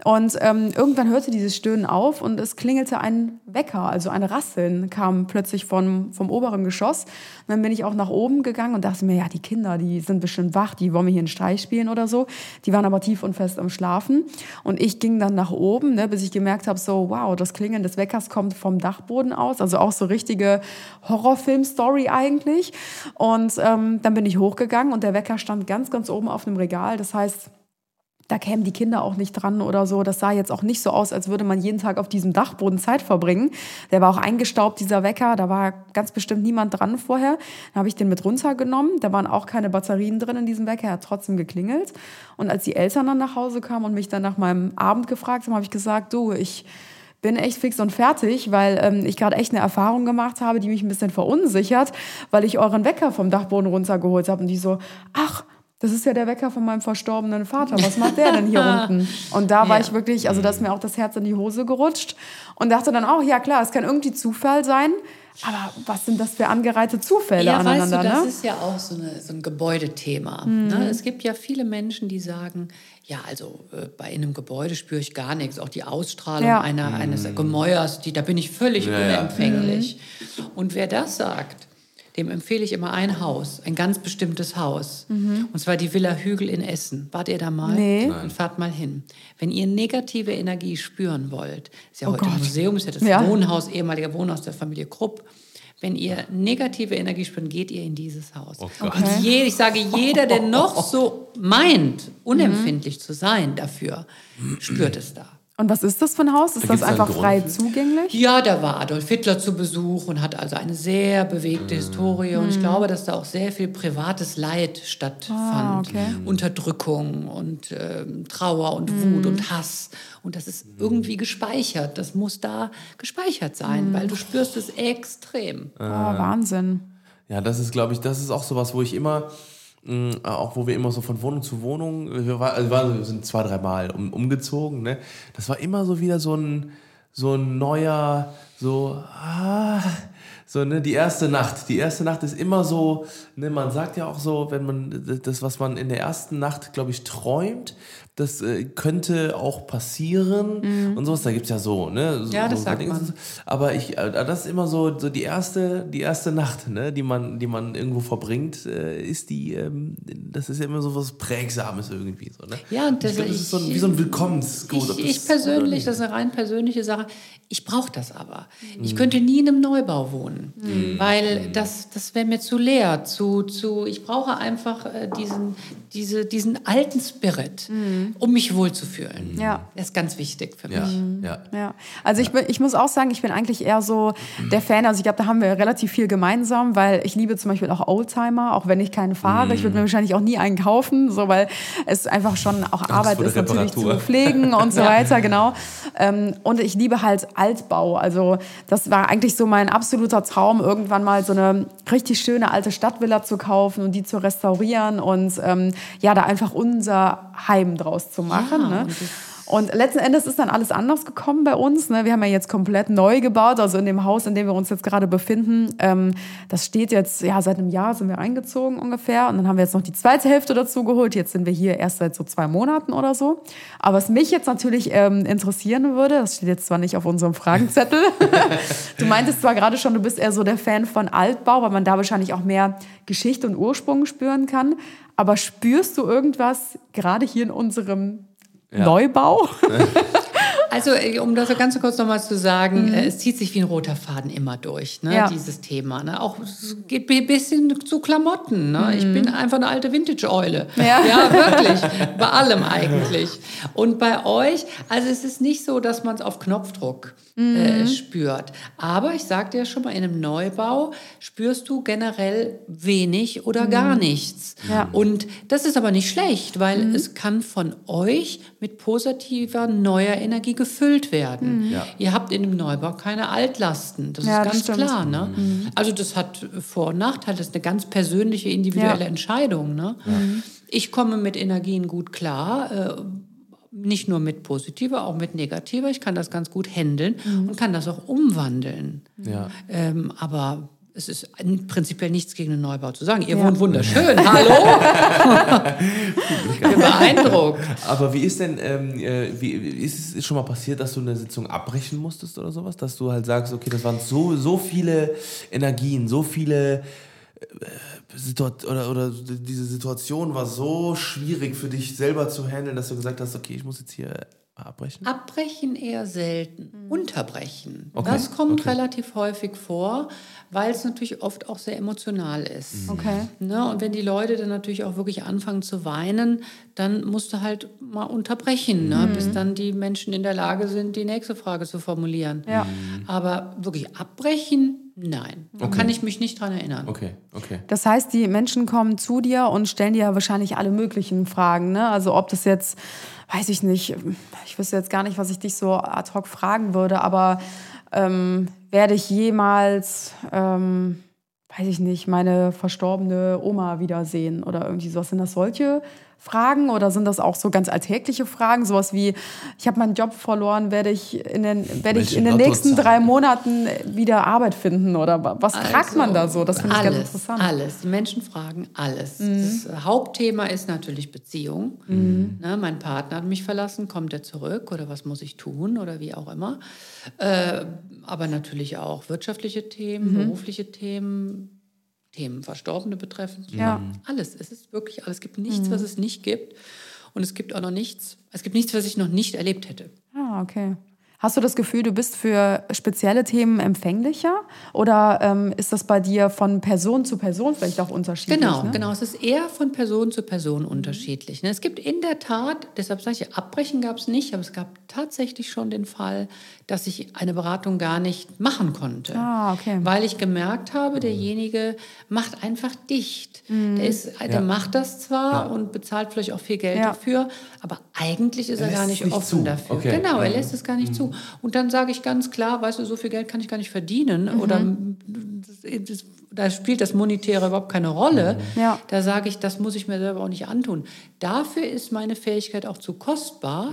Speaker 2: Und ähm, irgendwann hörte dieses Stöhnen auf und es klingelte ein Wecker, also ein Rasseln kam plötzlich von, vom oberen Geschoss. Und dann bin ich auch nach oben gegangen und dachte mir, ja, die Kinder, die sind bestimmt wach, die wollen mir hier einen Streich spielen oder so. Die waren aber tief und fest am Schlafen. Und ich ging dann nach oben, ne, bis ich gemerkt habe, so, wow, das Klingeln des Weckers kommt vom Dachboden aus. Also auch so richtige Horrorfilm-Story eigentlich. Und ähm, dann bin ich hochgegangen und der Wecker stand ganz, ganz oben auf einem Regal. Das heißt, da kämen die Kinder auch nicht dran oder so. Das sah jetzt auch nicht so aus, als würde man jeden Tag auf diesem Dachboden Zeit verbringen. Der war auch eingestaubt, dieser Wecker. Da war ganz bestimmt niemand dran vorher. Dann habe ich den mit runtergenommen. Da waren auch keine Batterien drin in diesem Wecker. Er hat trotzdem geklingelt. Und als die Eltern dann nach Hause kamen und mich dann nach meinem Abend gefragt haben, habe ich gesagt, du, ich bin echt fix und fertig, weil ähm, ich gerade echt eine Erfahrung gemacht habe, die mich ein bisschen verunsichert, weil ich euren Wecker vom Dachboden runtergeholt habe. Und die so, ach, das ist ja der Wecker von meinem verstorbenen Vater. Was macht der denn hier unten? Und da war
Speaker 5: Ja.
Speaker 2: ich wirklich, also da ist mir auch das Herz in die Hose gerutscht und dachte dann auch, ja klar, es kann irgendwie Zufall sein, aber was sind das für angereihte Zufälle
Speaker 5: Ja, weißt du,
Speaker 2: aneinander,
Speaker 5: das
Speaker 2: ne?
Speaker 5: ist ja auch so, eine, so ein Gebäudethema. Ne? Es gibt ja viele Menschen, die sagen, ja, also äh, bei einem Gebäude spüre ich gar nichts. Auch die Ausstrahlung
Speaker 2: Ja.
Speaker 5: einer, eines Gemäuers, die, da bin ich völlig
Speaker 3: Ja, ja.
Speaker 5: unempfänglich. Und wer das sagt, dem empfehle ich immer ein Haus, ein ganz bestimmtes Haus. Und zwar die Villa Hügel in Essen. Wart ihr da mal?
Speaker 2: Nee.
Speaker 5: Dann fahrt mal hin. Wenn ihr negative Energie spüren wollt, ist ja
Speaker 2: Oh
Speaker 5: heute
Speaker 2: Gott.
Speaker 5: Museum, ist ja das
Speaker 2: Ja.
Speaker 5: Wohnhaus, ehemaliger Wohnhaus der Familie Krupp. Wenn ihr negative Energie spürt, geht ihr in dieses Haus.
Speaker 3: Oh Gott.
Speaker 5: Und je, ich sage, jeder, der noch so meint, unempfindlich zu sein dafür, spürt es da.
Speaker 2: Und was ist das für ein Haus? Ist das
Speaker 3: da einen
Speaker 2: einfach frei zugänglich?
Speaker 5: Ja, da war Adolf Hitler zu Besuch und hat also eine sehr bewegte
Speaker 3: Mhm.
Speaker 5: Historie. Und ich glaube, dass da auch sehr viel privates Leid stattfand.
Speaker 2: Ah, okay.
Speaker 5: Unterdrückung und ähm, Trauer und
Speaker 2: Mhm.
Speaker 5: Wut und Hass. Und das ist irgendwie gespeichert. Das muss da gespeichert sein,
Speaker 2: Mhm.
Speaker 5: weil du spürst es extrem.
Speaker 2: Oh, Wahnsinn.
Speaker 3: Ja, das ist, glaube ich, das ist auch sowas, wo ich immer, mh, auch wo wir immer so von Wohnung zu Wohnung, wir, war, also wir sind zwei, dreimal um, umgezogen, ne? Das war immer so wieder so ein, so ein neuer, so, ah, so, ne, die erste Nacht. Die erste Nacht ist immer so, ne, man sagt ja auch so, wenn man das, was man in der ersten Nacht, glaube ich, träumt, das äh, könnte auch passieren und sowas. Da gibt es ja so, ne? So,
Speaker 5: Ja, das
Speaker 3: so
Speaker 5: sagt
Speaker 3: Dinge.
Speaker 5: man.
Speaker 3: Aber ich, äh, das ist immer so, so die erste, die erste Nacht, ne, die man, die man irgendwo verbringt, äh, ist die, ähm, das ist ja immer so was Prägsames irgendwie, so, ne?
Speaker 5: Ja, und
Speaker 3: ich glaub, das ist so ein, wie so ein Willkommensgruß. ob
Speaker 5: Ich,
Speaker 3: das-
Speaker 5: ich persönlich, das ist eine rein persönliche Sache, ich brauche das aber. Ich könnte nie in einem Neubau wohnen, weil das, das wäre mir zu leer. Zu, zu, ich brauche einfach äh, diesen, diese, diesen alten Spirit, um mich wohlzufühlen.
Speaker 2: Ja.
Speaker 5: Das ist ganz wichtig für
Speaker 3: ja,
Speaker 5: mich.
Speaker 3: ja.
Speaker 2: Ja, also ich, bin, ich muss auch sagen, ich bin eigentlich eher so der Fan. Also ich glaube, da haben wir relativ viel gemeinsam, weil ich liebe zum Beispiel auch Oldtimer, auch wenn ich keinen fahre. Ich würde mir wahrscheinlich auch nie einen kaufen, so weil es einfach schon auch Arbeit
Speaker 3: vor der
Speaker 2: ist, natürlich zu pflegen und so weiter, genau. Ähm, und ich liebe halt Altbau. Also das war eigentlich so mein absoluter Traum, irgendwann mal so eine richtig schöne alte Stadtvilla zu kaufen und die zu restaurieren und ähm, ja, da einfach unser Heim draus zu machen.
Speaker 5: Ja,
Speaker 2: ne?
Speaker 5: Und
Speaker 2: letzten Endes ist dann alles anders gekommen bei uns. Ne? Wir haben ja jetzt komplett neu gebaut, also in dem Haus, in dem wir uns jetzt gerade befinden. Ähm, das steht jetzt, ja, seit einem Jahr sind wir eingezogen ungefähr. Und dann haben wir jetzt noch die zweite Hälfte dazu geholt. Jetzt sind wir hier erst seit so zwei Monaten oder so. Aber was mich jetzt natürlich ähm, interessieren würde, das steht jetzt zwar nicht auf unserem Fragenzettel. du meintest zwar gerade schon, du bist eher so der Fan von Altbau, weil man da wahrscheinlich auch mehr Geschichte und Ursprung spüren kann. Aber spürst du irgendwas gerade hier in unserem Neubau?
Speaker 5: Also, äh, um das ganz kurz nochmal zu sagen, äh, es zieht sich wie ein roter Faden immer durch, ne,
Speaker 2: Mhm. Ja.
Speaker 5: dieses Thema. Ne? Auch es geht ein bisschen zu Klamotten. Ne? Ich bin einfach eine alte Vintage-Eule.
Speaker 2: Mhm. Ja.
Speaker 5: ja, wirklich. bei allem eigentlich. Und bei euch, also es ist nicht so, dass man es auf Knopfdruck
Speaker 2: Mhm.
Speaker 5: äh, spürt. Aber ich sagte ja schon mal, in einem Neubau spürst du generell wenig oder gar nichts.
Speaker 2: Mhm. Ja. Mhm.
Speaker 5: Und das ist aber nicht schlecht, weil es kann von euch mit positiver neuer Energie gefüllt werden.
Speaker 3: Ja.
Speaker 5: Ihr habt in dem Neubau keine Altlasten. Das
Speaker 2: Ja,
Speaker 5: ist
Speaker 2: das
Speaker 5: ganz.
Speaker 2: Mhm.
Speaker 5: klar. Ne? Also das hat Vor- und Nachteile. Das ist eine ganz persönliche, individuelle
Speaker 2: Ja.
Speaker 5: Entscheidung. Ne? Ich komme mit Energien gut klar. Äh, nicht nur mit positiver, auch mit negativer. Ich kann das ganz gut handeln und kann das auch umwandeln.
Speaker 3: Ja.
Speaker 5: Ähm, aber es ist prinzipiell nichts gegen den Neubau zu sagen. Ihr wohnt wunderschön. Hallo? ich bin beeindruckt.
Speaker 3: Aber wie ist denn, ähm, äh, wie, ist es schon mal passiert, dass du eine Sitzung abbrechen musstest oder sowas? Dass du halt sagst, okay, das waren so, so viele Energien, so viele äh, oder, oder diese Situation war so schwierig für dich selber zu handeln, dass du gesagt hast, okay, ich muss jetzt hier abbrechen?
Speaker 5: Abbrechen eher selten. Unterbrechen.
Speaker 3: Okay,
Speaker 5: Das kommt
Speaker 3: okay.
Speaker 5: relativ häufig vor, weil es natürlich oft auch sehr emotional ist.
Speaker 2: Okay.
Speaker 5: Ne? Und wenn die Leute dann natürlich auch wirklich anfangen zu weinen, dann musst du halt mal unterbrechen, ne? bis dann die Menschen in der Lage sind, die nächste Frage zu formulieren.
Speaker 2: Ja.
Speaker 5: Aber wirklich abbrechen, nein. Da kann ich mich nicht dran erinnern.
Speaker 3: Okay, okay.
Speaker 2: Das heißt, die Menschen kommen zu dir und stellen dir ja wahrscheinlich alle möglichen Fragen. Ne? Also ob das jetzt, weiß ich nicht, ich wüsste jetzt gar nicht, was ich dich so ad hoc fragen würde, aber ähm, werde ich jemals, ähm, weiß ich nicht, meine verstorbene Oma wiedersehen oder irgendwie sowas? Sind das solche Fragen oder sind das auch so ganz alltägliche Fragen? Sowas wie, ich habe meinen Job verloren, werde ich in den, werde ich in den nächsten drei Monaten wieder Arbeit finden oder wa- was fragt man da so? Das finde ich
Speaker 5: alles,
Speaker 2: ganz interessant. Mhm.
Speaker 5: Alles. Die Menschen fragen alles. Das äh, Hauptthema ist natürlich Beziehung. Ne, mein Partner hat mich verlassen, kommt er zurück oder was muss ich tun oder wie auch immer. Äh, aber natürlich auch wirtschaftliche Themen,
Speaker 2: Mhm.
Speaker 5: berufliche Themen, Themen Verstorbene betreffend.
Speaker 2: Ja.
Speaker 5: Alles. Es ist wirklich alles. Es gibt nichts, was es nicht gibt. Und es gibt auch noch nichts, es gibt nichts, was ich noch nicht erlebt hätte.
Speaker 2: Ah, okay. Hast du das Gefühl, du bist für spezielle Themen empfänglicher? Oder ähm, ist das bei dir von Person zu Person vielleicht auch unterschiedlich?
Speaker 5: Genau,
Speaker 2: ne?
Speaker 5: genau. Es ist eher von Person zu Person unterschiedlich. ne? Es gibt in der Tat, deshalb sage ich, Abbrechen gab es nicht, aber es gab tatsächlich schon den Fall, dass ich eine Beratung gar nicht machen konnte.
Speaker 2: Ah, okay.
Speaker 5: Weil ich gemerkt habe, derjenige macht einfach dicht. Der, ist, der
Speaker 3: Ja.
Speaker 5: macht das zwar
Speaker 3: Ja.
Speaker 5: und bezahlt vielleicht auch viel Geld
Speaker 2: Ja.
Speaker 5: dafür, aber eigentlich ist er,
Speaker 3: Er
Speaker 5: gar nicht offen
Speaker 3: zu.
Speaker 5: dafür.
Speaker 3: Okay.
Speaker 5: Genau, er
Speaker 3: Mhm.
Speaker 5: lässt es gar nicht zu. Und dann sage ich ganz klar, weißt du, so viel Geld kann ich gar nicht verdienen oder das, das, da spielt das Monetäre überhaupt keine Rolle.
Speaker 2: Ja.
Speaker 5: Da sage ich, das muss ich mir selber auch nicht antun. Dafür ist meine Fähigkeit auch zu kostbar,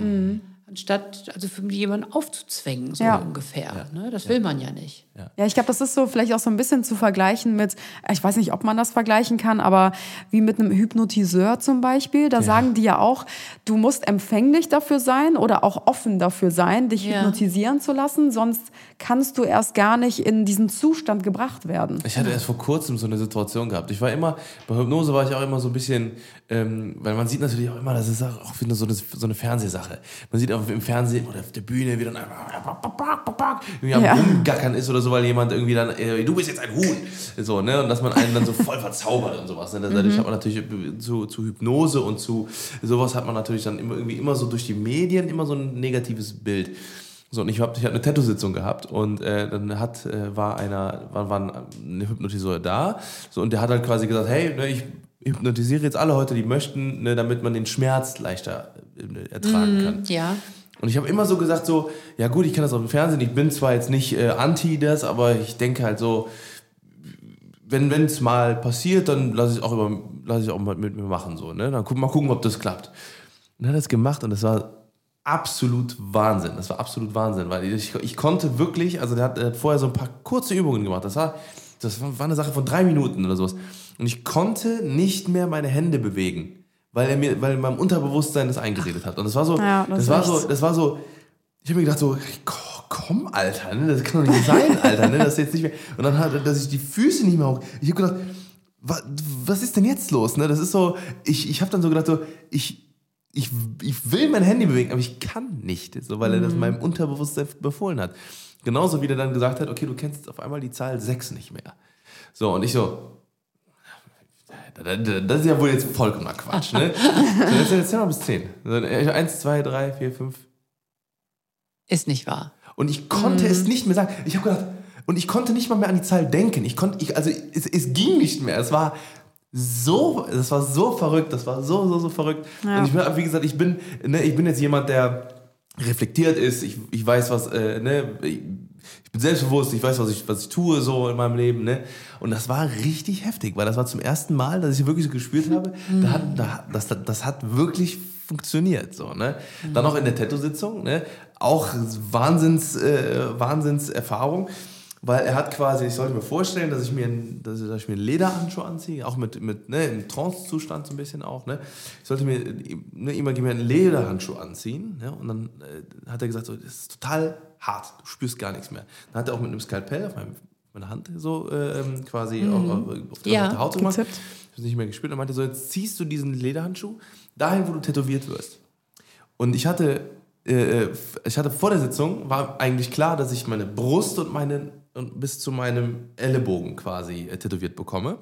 Speaker 5: anstatt also für jemanden aufzuzwängen, so
Speaker 2: Ja.
Speaker 5: ungefähr. Ne? Das will man ja nicht.
Speaker 2: Ja, ich glaube, das ist so vielleicht auch so ein bisschen zu vergleichen mit, ich weiß nicht, ob man das vergleichen kann, aber wie mit einem Hypnotiseur zum Beispiel. Da sagen die ja auch, du musst empfänglich dafür sein oder auch offen dafür sein, dich
Speaker 5: Ja.
Speaker 2: hypnotisieren zu lassen, sonst kannst du erst gar nicht in diesen Zustand gebracht werden.
Speaker 3: Ich hatte erst vor kurzem so eine Situation gehabt. Ich war immer, bei Hypnose war ich auch immer so ein bisschen, ähm, weil man sieht natürlich auch immer, das ist auch wieder so eine, so eine Fernsehsache. Man sieht auch im Fernsehen oder auf der Bühne, wie dann einfach irgendwie am
Speaker 2: Ja.
Speaker 3: Rumgackern ist oder so, weil jemand irgendwie dann, äh, du bist jetzt ein Huhn. So, ne? Und dass man einen dann so voll verzaubert und sowas. Ne? Dadurch hat man natürlich äh, zu, zu Hypnose und zu sowas hat man natürlich dann immer, irgendwie immer so durch die Medien immer so ein negatives Bild. So, und ich habe ich hab eine Tattoo-Sitzung gehabt und äh, dann hat, äh, war einer, war, war ein Hypnotiseur da so, und der hat halt quasi gesagt, hey, ne, ich hypnotisiere jetzt alle heute, die möchten, ne, damit man den Schmerz leichter äh, ertragen kann.
Speaker 5: Ja.
Speaker 3: Und ich habe immer so gesagt, so, ja gut, ich kann das auf dem Fernsehen, ich bin zwar jetzt nicht äh, anti das, aber ich denke halt so, wenn es mal passiert, dann lasse ich auch immer, lasse ich auch mal mit mir machen, so, ne? Dann guck, mal gucken, ob das klappt. Und er hat das gemacht und das war absolut Wahnsinn. Das war absolut Wahnsinn, weil ich, ich konnte wirklich, also der hat, der hat vorher so ein paar kurze Übungen gemacht. Das war, das war war eine Sache von drei Minuten oder sowas. Und ich konnte nicht mehr meine Hände bewegen, weil er mir, weil mein Unterbewusstsein das eingeredet hat. Und das war so,
Speaker 2: Ja, das
Speaker 3: das, war so, das war so, ich habe mir gedacht so, ko- komm, Alter, ne? das kann doch nicht sein, Alter, ne? das ist jetzt nicht mehr. Und dann hat, dass ich die Füße nicht mehr hoch. Ich habe gedacht, was, was ist denn jetzt los? Ne? Das ist so, ich, ich habe dann so gedacht, so, ich, ich, ich will mein Handy bewegen, aber ich kann nicht, so, weil er das meinem Unterbewusstsein befohlen hat. Genauso wie der dann gesagt hat, okay, du kennst jetzt auf einmal die Zahl 6 nicht mehr. So, und ich so, das ist ja wohl jetzt vollkommener Quatsch, ne? So, jetzt, mal bis 10. So, Eins, zwei, drei, vier, fünf.
Speaker 5: Ist nicht wahr.
Speaker 3: Und ich konnte es nicht mehr sagen. Ich habe gedacht, und ich konnte nicht mal mehr an die Zahl denken. Ich konnte, ich, also es, es ging nicht mehr. Es war so, das war so verrückt, das war so, so, so verrückt.
Speaker 2: Ja.
Speaker 3: Und ich bin, wie gesagt, ich bin, ne, ich bin jetzt jemand, der reflektiert ist. Ich, ich weiß, was, äh, ne, ich, bin selbstbewusst, ich weiß, was ich, was ich tue so in meinem Leben. Ne? Und das war richtig heftig, weil das war zum ersten Mal, dass ich wirklich so gespürt habe, da hat, da, das, das, hat wirklich funktioniert. So, ne? Dann noch in der Tattoo-Sitzung, ne? auch Wahnsinns, äh, Wahnsinnserfahrung. Weil er hat quasi, ich sollte mir vorstellen, dass ich mir, ein- dass ich, mir einen Lederhandschuh anziehe, auch mit, mit ne, im Trance-Zustand so ein bisschen auch. Ne? Ich sollte mir ne, immer einen Lederhandschuh anziehen. Ne? Und dann äh, hat er gesagt, so, das ist total hart, du spürst gar nichts mehr. Dann hat er auch mit einem Skalpell auf meinem, meiner Hand so äh, quasi auf, auf, auf, der-
Speaker 5: Ja,
Speaker 3: auf der Haut gemacht.
Speaker 2: getippt.
Speaker 3: Ich habe es nicht mehr gespürt. Er meinte so, jetzt ziehst du diesen Lederhandschuh dahin, wo du tätowiert wirst. Und ich hatte, äh, ich hatte vor der Sitzung, war eigentlich klar, dass ich meine Brust und meine und bis zu meinem Ellenbogen quasi äh, tätowiert bekomme.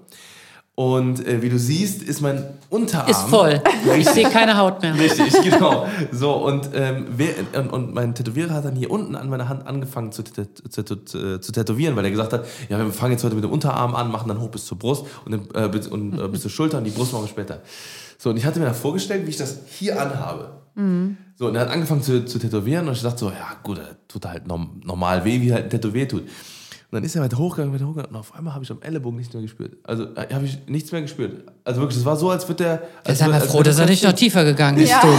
Speaker 3: Und äh, wie du siehst, ist mein Unterarm.
Speaker 5: Ist voll. Ich sehe keine Haut mehr.
Speaker 3: Richtig, genau. So, und, ähm, wer, und, und mein Tätowierer hat dann hier unten an meiner Hand angefangen zu, tät- zu, zu, zu tätowieren, weil er gesagt hat, ja, wir fangen jetzt heute mit dem Unterarm an, machen dann hoch bis zur Brust und, äh, bis, und äh, bis zur Schulter und die Brust machen wir später. So, und ich hatte mir dann vorgestellt, wie ich das hier anhabe. So, und er hat angefangen zu, zu tätowieren und ich dachte so, ja gut, er tut halt norm, normal weh, wie halt ein Tätowier tut. Und dann ist er weiter hochgegangen, weiter hochgegangen und auf einmal habe ich am Ellenbogen nichts mehr gespürt. Also äh, habe ich nichts mehr gespürt. Also wirklich, es war so, als würde der...
Speaker 5: mal
Speaker 3: würde- als
Speaker 5: froh, dass er nicht noch tiefer gegangen ist, du.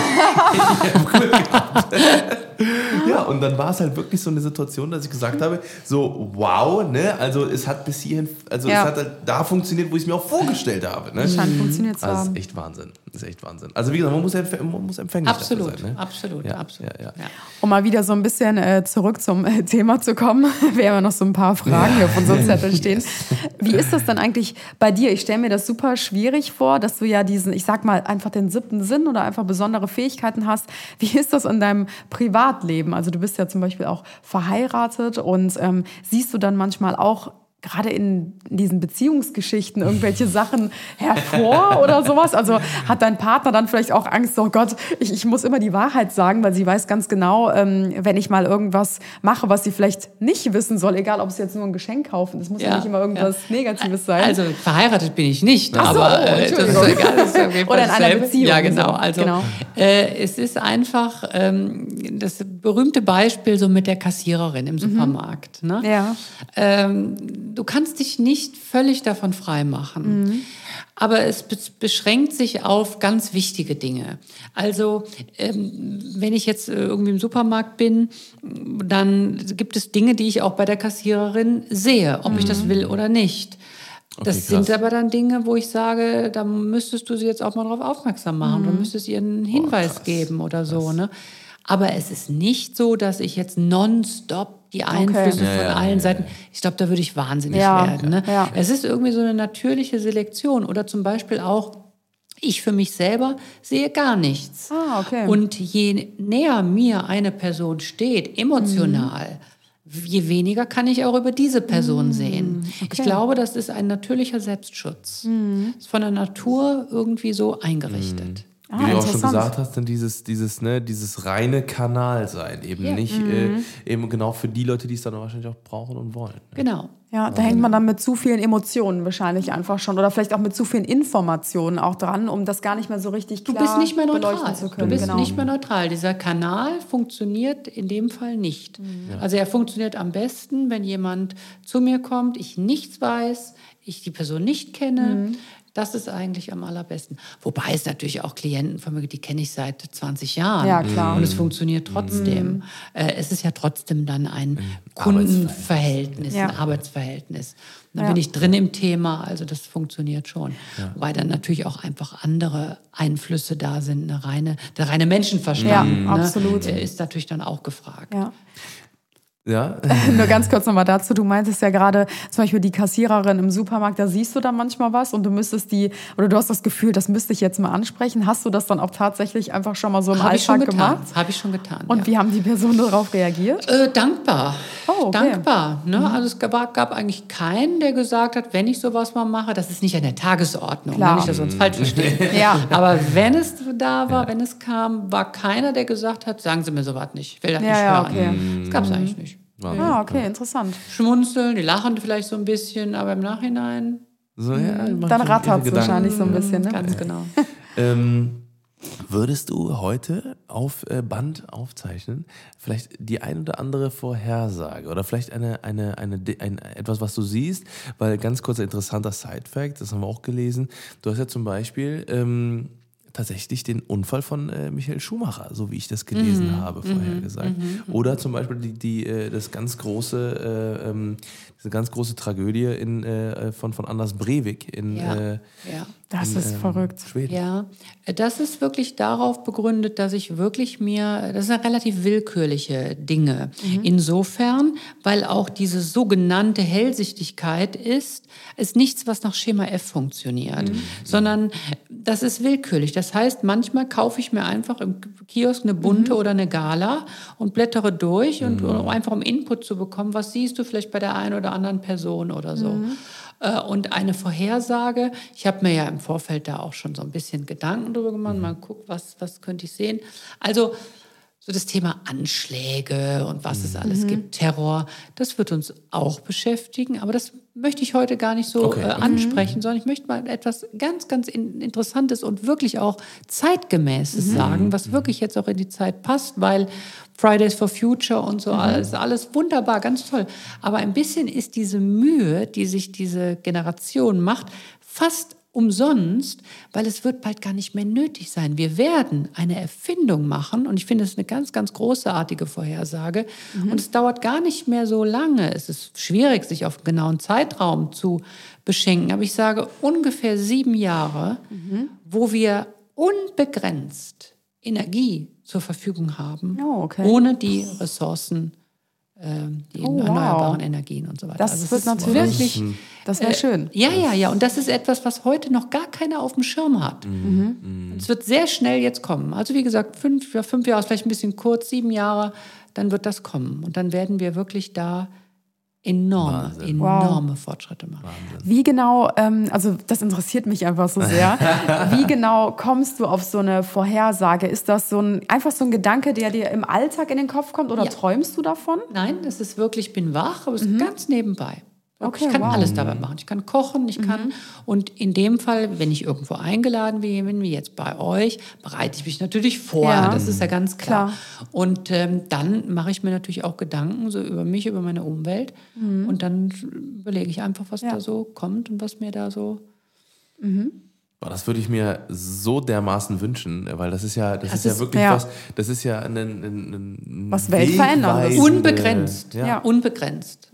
Speaker 3: Ja, und dann war es halt wirklich so eine Situation, dass ich gesagt habe, so wow, ne, also es hat bis hierhin, also
Speaker 2: Ja.
Speaker 3: es hat halt da funktioniert, wo ich es mir auch vorgestellt habe. Ne?
Speaker 2: Scheint funktioniert zu
Speaker 3: Also es
Speaker 2: haben.
Speaker 3: ist echt Wahnsinn, das ist echt Wahnsinn. Also wie gesagt, man muss, empf man muss empfänglich
Speaker 5: Absolut,
Speaker 3: sein. Ne?
Speaker 5: absolut,
Speaker 3: Ja,
Speaker 5: absolut.
Speaker 3: ja, ja.
Speaker 2: Um mal wieder so ein bisschen äh, zurück zum äh, Thema zu kommen. Wir haben ja noch so ein paar Fragen hier auf unserem Zettel stehen. Wie ist das dann eigentlich bei dir? Ich stelle mir das super schwierig vor, dass du ja diesen, ich sag mal, einfach den siebten Sinn oder einfach besondere Fähigkeiten hast. Wie ist das in deinem Privatleben? Also du bist ja zum Beispiel auch verheiratet und ähm, siehst du dann manchmal auch gerade in diesen Beziehungsgeschichten irgendwelche Sachen hervor oder sowas? Also hat dein Partner dann vielleicht auch Angst, oh Gott, ich, ich muss immer die Wahrheit sagen, weil sie weiß ganz genau, ähm, wenn ich mal irgendwas mache, was sie vielleicht nicht wissen soll, egal ob es jetzt nur ein Geschenk kaufen, das muss ja, nicht immer irgendwas Negatives sein.
Speaker 5: Also verheiratet bin ich nicht,
Speaker 2: so,
Speaker 5: aber
Speaker 2: oh,
Speaker 5: äh, das ist egal. Das ist
Speaker 2: Oder in einer. Beziehung,
Speaker 5: Ja, genau.
Speaker 2: so.
Speaker 5: Also
Speaker 2: Genau.
Speaker 5: Äh, es ist einfach ähm, das berühmte Beispiel so mit der Kassiererin im Supermarkt. Ne?
Speaker 2: Mhm. Ja.
Speaker 5: Ähm, du kannst dich nicht völlig davon frei machen.
Speaker 2: Mhm.
Speaker 5: Aber es be- beschränkt sich auf ganz wichtige Dinge. Also, ähm, wenn ich jetzt äh, irgendwie im Supermarkt bin, dann gibt es Dinge, die ich auch bei der Kassiererin sehe, ob ich
Speaker 2: Mhm.
Speaker 5: das will oder nicht. Das
Speaker 3: Okay,
Speaker 5: sind
Speaker 3: krass.
Speaker 5: aber dann Dinge, wo ich sage, da müsstest du sie jetzt auch mal darauf aufmerksam machen.
Speaker 2: Mhm.
Speaker 5: Du müsstest ihr einen Hinweis geben oder so. Ne? Aber es ist nicht so, dass ich jetzt nonstop die Einflüsse
Speaker 3: Ja,
Speaker 5: von
Speaker 3: ja,
Speaker 5: allen
Speaker 3: ja,
Speaker 5: Seiten, ich glaube, da würde ich wahnsinnig
Speaker 2: Ja,
Speaker 5: werden. Ne?
Speaker 2: ja.
Speaker 5: Es ist irgendwie so eine natürliche Selektion oder zum Beispiel auch, ich für mich selber sehe gar nichts.
Speaker 2: Ah, okay.
Speaker 5: Und je näher mir eine Person steht, emotional, je weniger kann ich auch über diese Person sehen. Ich glaube, das ist ein natürlicher Selbstschutz. Ist von der Natur irgendwie so eingerichtet.
Speaker 2: Ah,
Speaker 3: Wie du auch schon gesagt hast, dann dieses, dieses, ne, dieses reine Kanal sein. Eben nicht
Speaker 2: Mhm.
Speaker 3: äh, eben genau für die Leute, die es dann wahrscheinlich auch brauchen und wollen. Ne?
Speaker 5: Genau.
Speaker 2: Ja, da hängt man dann mit zu vielen Emotionen wahrscheinlich einfach schon oder vielleicht auch mit zu vielen Informationen auch dran, um das gar nicht mehr so richtig
Speaker 5: Du
Speaker 2: klar
Speaker 5: bist nicht mehr neutral.
Speaker 2: zu können.
Speaker 5: Du bist
Speaker 2: genau.
Speaker 5: nicht mehr neutral. Dieser Kanal funktioniert in dem Fall nicht. Also er funktioniert am besten, wenn jemand zu mir kommt, ich nichts weiß, ich die Person nicht kenne.
Speaker 2: Mhm.
Speaker 5: Das ist eigentlich am allerbesten. Wobei es natürlich auch Klienten von mir, gibt, die kenne ich seit 20 Jahren.
Speaker 2: Ja, klar.
Speaker 5: Und es funktioniert trotzdem. Äh, es ist ja trotzdem dann ein Kundenverhältnis,
Speaker 2: Ja.
Speaker 5: ein Arbeitsverhältnis. Und dann
Speaker 2: Ja.
Speaker 5: bin ich drin im Thema, also das funktioniert schon. Wobei dann natürlich auch einfach andere Einflüsse da sind. Eine reine, der reine Menschenverstand
Speaker 2: Ja,
Speaker 5: ne,
Speaker 2: absolut.
Speaker 5: äh, ist natürlich dann auch gefragt.
Speaker 2: Ja.
Speaker 3: Ja,
Speaker 2: Nur ganz kurz nochmal dazu. Du meintest ja gerade zum Beispiel die Kassiererin im Supermarkt, da siehst du dann manchmal was und du müsstest die, oder du hast das Gefühl, das müsste ich jetzt mal ansprechen. Hast du das dann auch tatsächlich einfach schon mal so im
Speaker 5: ich schon
Speaker 2: Alltag
Speaker 5: getan.
Speaker 2: gemacht?
Speaker 5: Habe ich schon getan.
Speaker 2: Und
Speaker 5: ja.
Speaker 2: wie haben die Personen darauf reagiert?
Speaker 5: Äh, dankbar.
Speaker 2: Oh, okay. Mhm.
Speaker 5: Dankbar. Ne? Also es gab, gab eigentlich keinen, der gesagt hat, wenn ich sowas mal mache, das ist nicht an der Tagesordnung,
Speaker 2: Klar.
Speaker 5: ne? nicht, dass wir uns falsch verstehen.
Speaker 2: Ja.
Speaker 5: Aber wenn es da war, wenn es kam, war keiner, der gesagt hat, sagen Sie mir sowas nicht, ich will das
Speaker 2: Ja,
Speaker 5: nicht
Speaker 2: ja,
Speaker 5: hören.
Speaker 2: okay. Mhm.
Speaker 5: Das gab es eigentlich nicht.
Speaker 3: Wahnsinn.
Speaker 2: Ah, okay, interessant.
Speaker 5: Schmunzeln, die lachen vielleicht so ein bisschen, aber im Nachhinein
Speaker 3: So, ja, machen
Speaker 2: Dann rattert es wahrscheinlich so ein bisschen. Ne?
Speaker 5: ganz genau.
Speaker 3: Ähm, Würdest du heute auf äh, Band aufzeichnen, vielleicht die ein oder andere Vorhersage oder vielleicht eine, eine, eine, ein, etwas, was du siehst? Weil ganz kurzer interessanter Side-Fact, das haben wir auch gelesen. Du hast ja zum Beispiel ähm, tatsächlich den Unfall von äh, Michael Schumacher, so wie ich das gelesen
Speaker 5: Mhm.
Speaker 3: habe, vorhergesagt. Oder zum Beispiel die, die, äh, das ganz große, äh, ähm, diese ganz große Tragödie in, äh, von, von Anders Breivik in,
Speaker 5: Ja.
Speaker 3: äh,
Speaker 5: Ja.
Speaker 2: Das
Speaker 3: in,
Speaker 2: ist
Speaker 3: ähm,
Speaker 2: verrückt.
Speaker 3: Schweden.
Speaker 5: Ja, das ist wirklich darauf begründet, dass ich wirklich mir, das sind relativ willkürliche Dinge. Insofern, weil auch diese sogenannte Hellsichtigkeit ist, ist nichts, was nach Schema F funktioniert, sondern das ist willkürlich. Das heißt, manchmal kaufe ich mir einfach im Kiosk eine bunte oder eine Gala und blättere durch und um einfach um Input zu bekommen, was siehst du vielleicht bei der einen oder anderen Person oder so. Äh, Und eine Vorhersage, ich habe mir ja im Vorfeld da auch schon so ein bisschen Gedanken drüber gemacht, mal gucken, was, was könnte ich sehen. Also so das Thema Anschläge und was es alles gibt, Terror, das wird uns auch beschäftigen, aber das möchte ich heute gar nicht so
Speaker 3: Okay,
Speaker 5: äh,
Speaker 3: okay.
Speaker 5: ansprechen, sondern ich möchte mal etwas ganz, ganz in, Interessantes und wirklich auch zeitgemäßes sagen, was wirklich jetzt auch in die Zeit passt, weil Fridays for Future und so, alles, alles wunderbar, ganz toll. Aber ein bisschen ist diese Mühe, die sich diese Generation macht, fast umsonst, weil es wird bald gar nicht mehr nötig sein. Wir werden eine Erfindung machen und ich finde es eine ganz, ganz großartige Vorhersage und es dauert gar nicht mehr so lange. Es ist schwierig, sich auf einen genauen Zeitraum zu beschenken, aber ich sage ungefähr sieben Jahre, wo wir unbegrenzt Energie zur Verfügung haben,
Speaker 2: Oh, okay.
Speaker 5: ohne die Ressourcen, ähm, die
Speaker 2: Oh, wow.
Speaker 5: erneuerbaren Energien und so weiter.
Speaker 2: Das
Speaker 5: Also
Speaker 2: wird
Speaker 5: ist
Speaker 2: natürlich-
Speaker 5: wirklich
Speaker 2: Das wäre schön.
Speaker 5: ja, ja, ja. Und das ist etwas, was heute noch gar keiner auf dem Schirm hat.
Speaker 2: Mhm.
Speaker 5: Und Es wird sehr schnell jetzt kommen. Also wie gesagt, fünf, ja, fünf Jahre, ist vielleicht ein bisschen kurz, sieben Jahre, dann wird das kommen. Und dann werden wir wirklich da enorme,
Speaker 3: Wahnsinn.
Speaker 5: enorme Fortschritte machen.
Speaker 2: Wie genau, ähm, also das interessiert mich einfach so sehr. Wie genau kommst du auf so eine Vorhersage? Ist das so ein einfach so ein Gedanke, der dir im Alltag in den Kopf kommt oder
Speaker 5: Ja.
Speaker 2: träumst du davon?
Speaker 5: Nein, es ist wirklich, ich bin wach, aber es ist ganz nebenbei.
Speaker 2: Okay,
Speaker 5: ich kann
Speaker 2: wow.
Speaker 5: alles dabei machen. Ich kann kochen, ich kann. Und in dem Fall, wenn ich irgendwo eingeladen bin, wie jetzt bei euch, bereite ich mich natürlich vor.
Speaker 2: Ja.
Speaker 5: Das ist ja ganz klar.
Speaker 2: Klar.
Speaker 5: Und ähm, dann mache ich mir natürlich auch Gedanken so über mich, über meine Umwelt. Und dann überlege ich einfach, was
Speaker 2: Ja.
Speaker 5: da so kommt und was mir da so.
Speaker 3: Boah, das würde ich mir so dermaßen wünschen, weil das ist ja, das,
Speaker 5: Das
Speaker 3: ist ja
Speaker 5: ist-
Speaker 3: wirklich
Speaker 2: ja.
Speaker 3: was, das ist ja ein, ein, ein
Speaker 2: Was Weltveränderndes.
Speaker 5: Unbegrenzt.
Speaker 3: Ja.
Speaker 2: Ja.
Speaker 5: Unbegrenzt.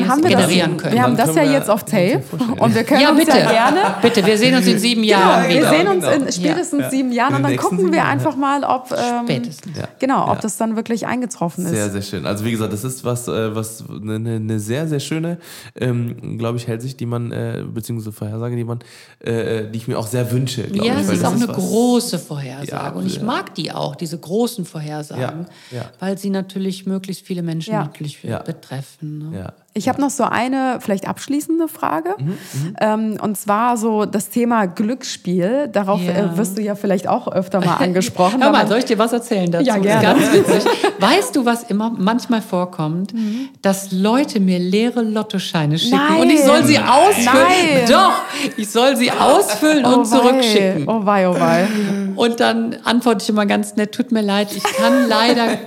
Speaker 2: Dann haben wir das,
Speaker 5: generieren können.
Speaker 2: wir haben
Speaker 3: Dann
Speaker 2: das ja
Speaker 3: wir
Speaker 2: jetzt auf Tape
Speaker 3: ja
Speaker 2: und wir können
Speaker 5: Ja,
Speaker 2: uns
Speaker 5: bitte.
Speaker 2: ja gerne
Speaker 5: Bitte, wir sehen uns in sieben Jahren
Speaker 2: wir
Speaker 5: wieder.
Speaker 2: sehen uns
Speaker 3: genau.
Speaker 2: in spätestens sieben Jahren
Speaker 3: In
Speaker 2: und dann gucken wir einfach mal, ob ähm,
Speaker 5: Spätestens.
Speaker 3: Ja.
Speaker 2: genau, ob
Speaker 3: Ja.
Speaker 2: das dann wirklich eingetroffen ist.
Speaker 3: Sehr, sehr schön. Also wie gesagt, das ist was, äh, was eine, eine- sehr, sehr schöne, ähm, glaube ich, Hellsicht, die man, äh, beziehungsweise Vorhersage, die man, äh, die ich mir auch sehr wünsche.
Speaker 5: Ja,
Speaker 3: ich,
Speaker 5: es ist
Speaker 3: das
Speaker 5: auch eine
Speaker 3: was-
Speaker 5: große Vorhersage.
Speaker 3: Ja,
Speaker 5: und ich
Speaker 3: ja.
Speaker 5: mag die auch, diese großen Vorhersagen,
Speaker 3: Ja, ja.
Speaker 5: weil sie natürlich möglichst viele Menschen
Speaker 2: Ja.
Speaker 5: natürlich
Speaker 3: Ja.
Speaker 5: betreffen. Ne?
Speaker 3: Ja.
Speaker 2: Ich habe noch so eine vielleicht abschließende Frage.
Speaker 3: Mhm,
Speaker 2: Ähm, und zwar so das Thema Glücksspiel. Darauf
Speaker 5: Ja.
Speaker 2: äh, wirst du ja vielleicht auch öfter mal angesprochen.
Speaker 5: Hör mal, soll ich dir was erzählen dazu?
Speaker 2: Ja,
Speaker 5: Das
Speaker 2: gerne.
Speaker 5: Ist ganz witzig. Weißt du, was immer manchmal vorkommt? Dass Leute mir leere Lottoscheine schicken
Speaker 2: Nein.
Speaker 5: und ich soll sie ausfüllen.
Speaker 2: Nein.
Speaker 5: Doch, ich soll sie ausfüllen und
Speaker 2: oh wei,
Speaker 5: zurückschicken.
Speaker 2: Oh wei, oh wei.
Speaker 5: Und dann antworte ich immer ganz nett, tut mir leid, ich kann leider.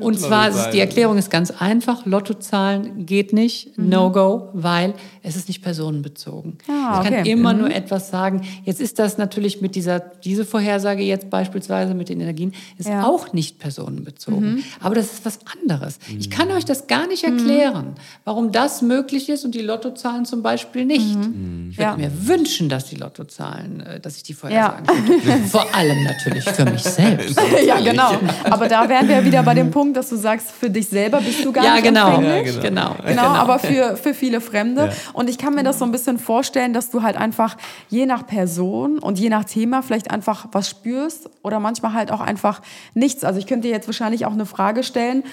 Speaker 5: Und zwar, ist, die Erklärung ist ganz einfach, Lottozahlen geht nicht,
Speaker 2: Mhm.
Speaker 5: no-go, weil es ist nicht personenbezogen.
Speaker 2: Ah,
Speaker 5: ich kann
Speaker 2: okay.
Speaker 5: immer nur etwas sagen. Jetzt ist das natürlich mit dieser, diese Vorhersage jetzt beispielsweise mit den Energien, ist
Speaker 2: Ja.
Speaker 5: auch nicht personenbezogen. Aber das ist was anderes. Ich kann euch das gar nicht
Speaker 2: Mhm.
Speaker 5: erklären, warum das möglich ist und die Lottozahlen zum Beispiel nicht.
Speaker 2: Mhm.
Speaker 5: Ich würde
Speaker 2: Ja.
Speaker 5: mir wünschen, dass die Lottozahlen, äh, dass ich die vorhersagen könnte. Vor allem natürlich für mich selbst.
Speaker 2: ja, genau. Aber da wären wir wieder bei dem Punkt, dass du sagst, für dich selber bist du gar
Speaker 5: Ja,
Speaker 2: nicht
Speaker 5: genau.
Speaker 2: empfänglich.
Speaker 5: Ja, genau.
Speaker 2: Genau, aber für, für viele Fremde. Und ich kann mir das so ein bisschen vorstellen, dass du halt einfach je nach Person und je nach Thema vielleicht einfach was spürst oder manchmal halt auch einfach nichts. Also ich könnte dir jetzt wahrscheinlich auch eine Frage stellen.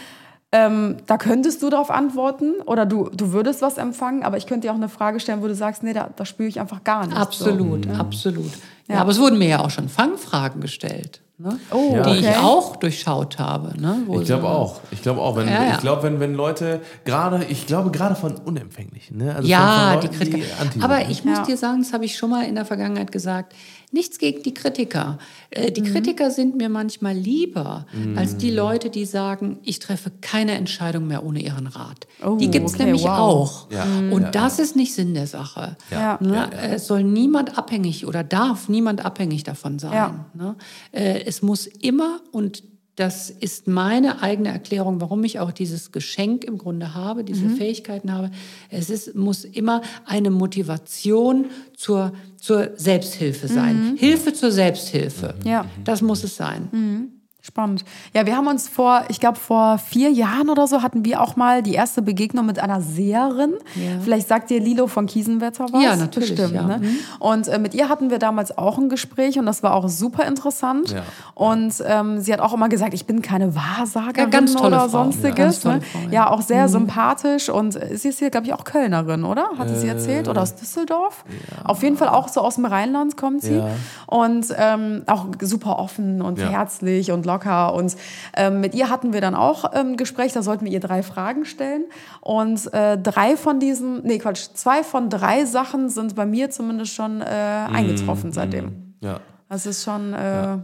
Speaker 2: Ähm, da könntest du darauf antworten oder du, du würdest was empfangen, aber ich könnte dir auch eine Frage stellen, wo du sagst, nee, da, da spüre ich einfach gar nichts.
Speaker 5: Absolut, absolut. Ja.
Speaker 2: Ja.
Speaker 5: aber es wurden mir ja auch schon Fangfragen gestellt, ne?
Speaker 2: Oh,
Speaker 5: die ich
Speaker 2: okay.
Speaker 5: auch durchschaut habe. Ne? Wo
Speaker 3: Ich glaube
Speaker 5: so-
Speaker 3: auch. Ich glaube auch, wenn,
Speaker 5: Ja, ja.
Speaker 3: ich glaube, wenn, wenn Leute gerade, ich glaube gerade von Unempfänglichen, ne? Also
Speaker 5: Ja,
Speaker 3: von,
Speaker 5: die
Speaker 3: von Leuten,
Speaker 5: Kritiker.
Speaker 3: Anti
Speaker 5: Aber ich muss dir sagen, das habe ich schon mal in der Vergangenheit gesagt, Nichts gegen die Kritiker. Äh,
Speaker 2: Mhm.
Speaker 5: die Kritiker sind mir manchmal lieber als die Leute, die sagen, ich treffe keine Entscheidung mehr ohne ihren Rat.
Speaker 2: Oh,
Speaker 5: die gibt es
Speaker 2: okay,
Speaker 5: nämlich
Speaker 2: wow.
Speaker 5: auch.
Speaker 3: Ja,
Speaker 5: Und
Speaker 3: ja,
Speaker 5: das ist nicht Sinn der Sache.
Speaker 2: Ja.
Speaker 5: Ne? Es soll niemand abhängig oder darf niemand abhängig davon sein.
Speaker 2: Ja.
Speaker 5: Ne? Äh, Es muss immer, und das ist meine eigene Erklärung, warum ich auch dieses Geschenk im Grunde habe, diese
Speaker 2: Mhm.
Speaker 5: Fähigkeiten habe. Es ist, muss immer eine Motivation zur, zur Selbsthilfe sein. Hilfe zur Selbsthilfe.
Speaker 2: Mhm. Ja.
Speaker 5: Das muss es sein.
Speaker 2: Spannend. Ja, wir haben uns vor, ich glaube, vor vier Jahren oder so hatten wir auch mal die erste Begegnung mit einer Seherin.
Speaker 5: Ja.
Speaker 2: Vielleicht sagt dir Lilo von Kiesenwetter was.
Speaker 5: Ja, natürlich,
Speaker 2: Bestimmt,
Speaker 5: ja. Mhm.
Speaker 2: Ne? Und äh, mit ihr hatten wir damals auch ein Gespräch und das war auch super interessant.
Speaker 3: Ja.
Speaker 2: Und ähm, sie hat auch immer gesagt, ich bin keine Wahrsagerin oder
Speaker 5: Frau.
Speaker 2: sonstiges.
Speaker 5: Ja, ganz tolle
Speaker 2: ne?
Speaker 5: Frau,
Speaker 2: ja.
Speaker 5: ja. Mhm.
Speaker 2: auch sehr sympathisch und äh, sie ist hier, glaube ich, auch Kölnerin, oder? Hatte sie erzählt? Oder aus Düsseldorf? Auf jeden Fall auch so aus dem Rheinland kommt sie. Und ähm, auch super offen und herzlich und locker. Und ähm, mit ihr hatten wir dann auch ähm, ein Gespräch, da sollten wir ihr drei Fragen stellen. Und äh, drei von diesen, nee Quatsch, zwei von drei Sachen sind bei mir zumindest schon äh,
Speaker 3: Mhm.
Speaker 2: eingetroffen seitdem.
Speaker 3: Ja.
Speaker 2: Das ist schon äh,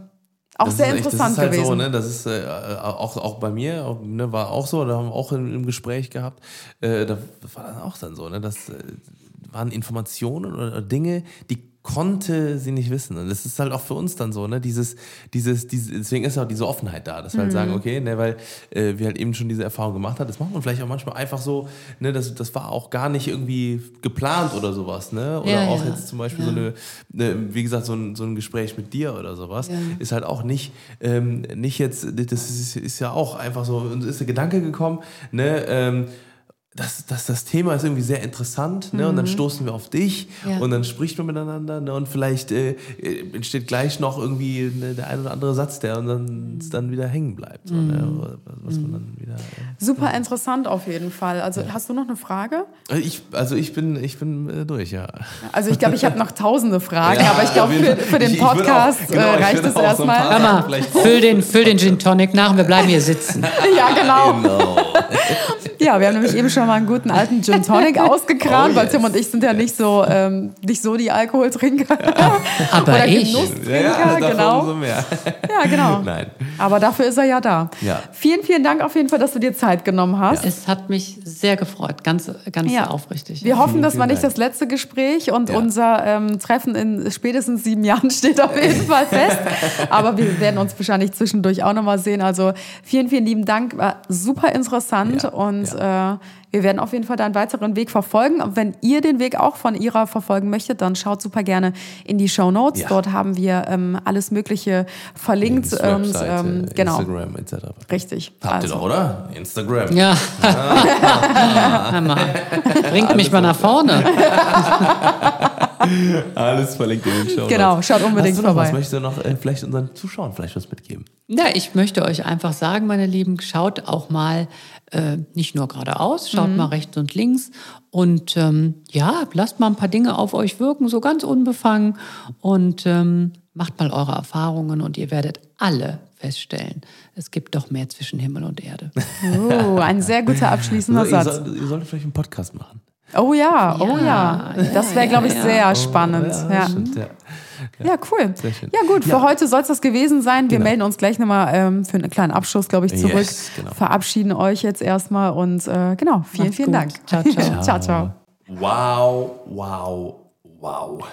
Speaker 2: auch
Speaker 3: Das
Speaker 2: sehr
Speaker 3: echt-
Speaker 2: interessant
Speaker 3: das ist halt
Speaker 2: gewesen.
Speaker 3: So, ne? Das ist äh, auch, auch bei mir, auch, ne, war auch so, da haben wir auch im, im Gespräch gehabt, äh, da war dann auch dann so, ne? Das äh, waren Informationen oder Dinge, die konnte sie nicht wissen. Und das ist halt auch für uns dann so, ne? Dieses, dieses, dieses deswegen ist auch diese Offenheit da, dass wir halt
Speaker 2: Mhm.
Speaker 3: sagen, okay, ne, weil äh, wir halt eben schon diese Erfahrung gemacht haben. Das macht man vielleicht auch manchmal einfach so, ne, das, das war auch gar nicht irgendwie geplant oder sowas, ne? Oder
Speaker 5: Ja,
Speaker 3: auch
Speaker 5: ja.
Speaker 3: jetzt zum Beispiel so eine, ne, wie gesagt, so ein, so ein Gespräch mit dir oder sowas, ist halt auch nicht, ähm, nicht jetzt, das ist, ist ja auch einfach so, uns ist der Gedanke gekommen, ne, ähm, das, das, das Thema ist irgendwie sehr interessant, ne? Und dann stoßen wir auf dich
Speaker 5: Ja.
Speaker 3: und dann spricht man miteinander, ne? Und vielleicht äh, äh, entsteht gleich noch irgendwie ne, der ein oder andere Satz, der und dann, dann wieder hängen bleibt. So, ne? Was man dann wieder. Äh,
Speaker 2: Super interessant auf jeden Fall. Also hast du noch eine Frage?
Speaker 3: ich, also ich bin, ich bin äh, durch, ja.
Speaker 2: Also ich glaube, ich habe noch tausende Fragen,
Speaker 3: Ja,
Speaker 2: aber ich glaube, für, für den
Speaker 3: Ich- ich würd auch-
Speaker 2: Podcast
Speaker 3: genau,
Speaker 2: äh,
Speaker 3: ich
Speaker 2: reicht es
Speaker 3: so
Speaker 2: erstmal.
Speaker 3: vielleicht
Speaker 5: füll den, füll den Gin Tonic nach und wir bleiben hier sitzen.
Speaker 2: ja, genau.
Speaker 3: Genau.
Speaker 2: Ja, wir haben nämlich eben schon mal einen guten alten Gin Tonic ausgekramt,
Speaker 3: Oh,
Speaker 2: weil
Speaker 3: yes.
Speaker 2: Tim und ich sind ja nicht so, ähm, nicht so die Alkoholtrinker.
Speaker 5: Aber
Speaker 2: Oder
Speaker 5: ich.
Speaker 2: Genusstrinker,
Speaker 3: Ja, davon
Speaker 2: genau.
Speaker 3: umso mehr.
Speaker 2: Ja, genau.
Speaker 3: Nein.
Speaker 2: Aber dafür ist er ja da.
Speaker 3: Ja.
Speaker 2: Vielen, vielen Dank auf jeden Fall, dass du dir Zeit genommen hast.
Speaker 5: Es hat mich sehr gefreut, ganz, ganz
Speaker 2: Ja.
Speaker 5: aufrichtig.
Speaker 2: Wir hoffen, das war nicht das letzte Gespräch und
Speaker 3: Ja.
Speaker 2: unser ähm, Treffen in spätestens sieben Jahren steht auf jeden Fall fest. Aber wir werden uns wahrscheinlich zwischendurch auch nochmal sehen. Also vielen, vielen lieben Dank. War super interessant
Speaker 3: Ja,
Speaker 2: und Äh, wir werden auf jeden Fall deinen weiteren Weg verfolgen. Und wenn ihr den Weg auch von ihrer verfolgen möchtet, dann schaut super gerne in die Show Notes.
Speaker 3: Ja.
Speaker 2: Dort haben wir ähm, alles Mögliche verlinkt. Und,
Speaker 3: Webseite,
Speaker 2: ähm, genau,
Speaker 3: Instagram etc.
Speaker 2: richtig.
Speaker 3: Habt ihr doch, oder? Instagram.
Speaker 5: Ja. Mal. Bringt mich mal nach vorne.
Speaker 3: Alles verlinkt in den Show.
Speaker 2: Genau, schaut unbedingt
Speaker 3: Hast du noch
Speaker 2: vorbei.
Speaker 3: Was möchtest du noch äh, vielleicht unseren Zuschauern vielleicht was mitgeben?
Speaker 5: Ja, ich möchte euch einfach sagen, meine Lieben, schaut auch mal äh, nicht nur geradeaus, schaut
Speaker 2: Mhm.
Speaker 5: mal rechts und links und ähm, ja, lasst mal ein paar Dinge auf euch wirken, so ganz unbefangen und ähm, macht mal eure Erfahrungen und ihr werdet alle feststellen, es gibt doch mehr zwischen Himmel und Erde.
Speaker 2: Oh, ein sehr guter abschließender
Speaker 3: ihr,
Speaker 2: Satz.
Speaker 3: soll, ihr solltet vielleicht einen Podcast machen.
Speaker 2: Oh ja, oh ja.
Speaker 5: Ja,
Speaker 2: Das wäre, glaube ich,
Speaker 5: ja,
Speaker 2: sehr spannend.
Speaker 3: Ja,
Speaker 2: Ja,
Speaker 3: stimmt, ja.
Speaker 2: Ja cool.
Speaker 3: Sehr schön.
Speaker 2: Ja gut, für heute soll es das gewesen sein. Wir
Speaker 3: Genau.
Speaker 2: melden uns gleich nochmal ähm, für einen kleinen Abschluss, glaube ich, zurück.
Speaker 3: Yes, genau.
Speaker 2: Verabschieden euch jetzt erstmal und äh, genau, vielen,
Speaker 5: Macht's
Speaker 2: vielen
Speaker 5: gut.
Speaker 2: Dank.
Speaker 5: Ciao, ciao.
Speaker 2: ciao, ciao.
Speaker 3: Wow, wow, wow.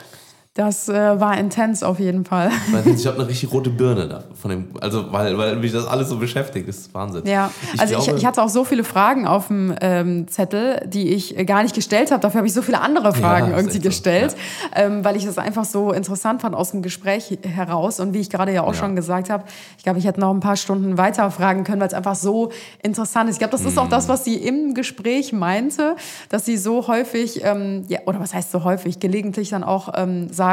Speaker 2: Das äh, war intens auf jeden Fall.
Speaker 3: Ich habe eine richtig rote Birne da von dem, also weil, weil mich das alles so beschäftigt, das ist Wahnsinn.
Speaker 2: Ja, also ich,
Speaker 3: glaube-
Speaker 2: ich hatte auch so viele Fragen auf dem ähm, Zettel, die ich gar nicht gestellt habe. Dafür habe ich so viele andere Fragen
Speaker 3: ist
Speaker 2: irgendwie
Speaker 3: echt so,
Speaker 2: gestellt, ähm, weil ich das einfach so interessant fand aus dem Gespräch heraus. Und wie ich gerade ja auch
Speaker 3: Ja.
Speaker 2: schon gesagt habe, ich glaube, ich hätte noch ein paar Stunden weiter fragen können, weil es einfach so interessant ist. Ich glaube, das ist auch
Speaker 3: Mhm.
Speaker 2: das, was sie im Gespräch meinte, dass sie so häufig, ähm, ja, oder was heißt so häufig, gelegentlich dann auch ähm, sagt,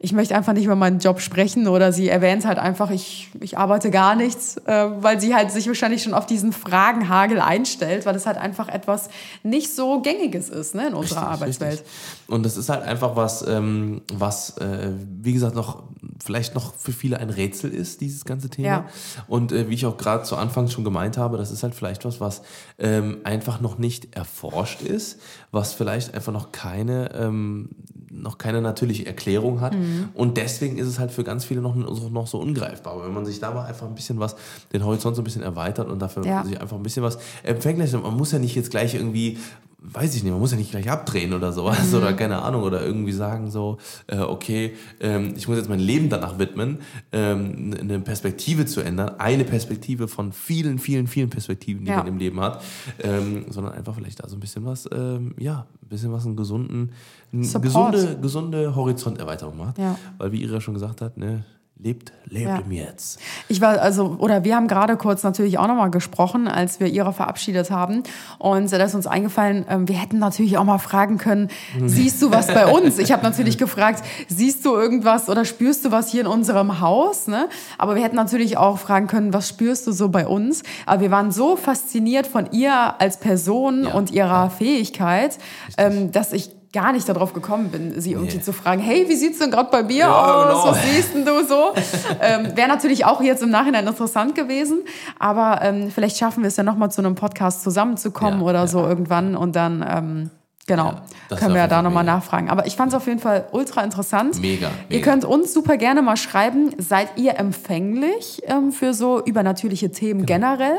Speaker 2: ich möchte einfach nicht über meinen Job sprechen oder sie erwähnt halt einfach, ich, ich arbeite gar nichts, äh, weil sie halt sich wahrscheinlich schon auf diesen Fragenhagel einstellt, weil es halt einfach etwas nicht so gängiges ist ne, in unserer
Speaker 3: Richtig,
Speaker 2: Arbeitswelt.
Speaker 3: richtig. Und das ist halt einfach was, ähm, was, äh, wie gesagt, noch vielleicht noch für viele ein Rätsel ist, dieses ganze Thema.
Speaker 2: Ja.
Speaker 3: Und äh, wie ich auch gerade zu Anfang schon gemeint habe, das ist halt vielleicht was, was ähm, einfach noch nicht erforscht ist, was vielleicht einfach noch keine, ähm, noch keine natürliche Erklärung hat.
Speaker 2: Mhm.
Speaker 3: Und deswegen ist es halt für ganz viele noch, noch so ungreifbar. Aber wenn man sich da mal einfach ein bisschen was, den Horizont so ein bisschen erweitert und dafür
Speaker 2: Ja.
Speaker 3: sich einfach ein bisschen was empfänglich ist. Man muss ja nicht jetzt gleich irgendwie, weiß ich nicht, man muss ja nicht gleich abdrehen oder sowas oder keine Ahnung oder irgendwie sagen so, äh, okay, ähm, ich muss jetzt mein Leben danach widmen, ähm, eine Perspektive zu ändern, eine Perspektive von vielen, vielen, vielen Perspektiven, die
Speaker 2: Ja.
Speaker 3: man im Leben hat, ähm, sondern einfach vielleicht da so ein bisschen was, ähm, ja, ein bisschen was einen gesunden, eine gesunde, gesunde Horizonterweiterung macht.
Speaker 2: Ja.
Speaker 3: Weil wie Ira schon gesagt hat, ne, lebt, lebt
Speaker 2: Ja.
Speaker 3: im Jetzt.
Speaker 2: Ich war also, oder wir haben gerade kurz natürlich auch nochmal gesprochen, als wir Ira verabschiedet haben. Und da ist uns eingefallen, ähm, wir hätten natürlich auch mal fragen können, siehst du was bei uns? Ich habe natürlich gefragt, siehst du irgendwas oder spürst du was hier in unserem Haus? Ne? Aber wir hätten natürlich auch fragen können, was spürst du so bei uns? Aber wir waren so fasziniert von ihr als Person
Speaker 3: Ja.
Speaker 2: und ihrer Fähigkeit, ähm, dass ich gar nicht darauf gekommen bin, sie irgendwie
Speaker 3: Nee.
Speaker 2: zu fragen, hey, wie sieht's denn gerade bei mir
Speaker 3: Ja,
Speaker 2: aus?
Speaker 3: genau.
Speaker 2: Was siehst denn du so? ähm, Wäre natürlich auch jetzt im Nachhinein interessant gewesen, aber ähm, vielleicht schaffen wir es ja nochmal zu einem Podcast zusammenzukommen
Speaker 3: Ja,
Speaker 2: oder
Speaker 3: ja.
Speaker 2: so irgendwann und dann, ähm, genau,
Speaker 3: Ja,
Speaker 2: können wir ja da nochmal nachfragen. Aber ich fand es auf jeden Fall ultra interessant.
Speaker 3: Mega,
Speaker 2: Ihr
Speaker 3: mega.
Speaker 2: könnt uns super gerne mal schreiben, seid ihr empfänglich ähm, für so übernatürliche Themen
Speaker 3: Genau.
Speaker 2: generell?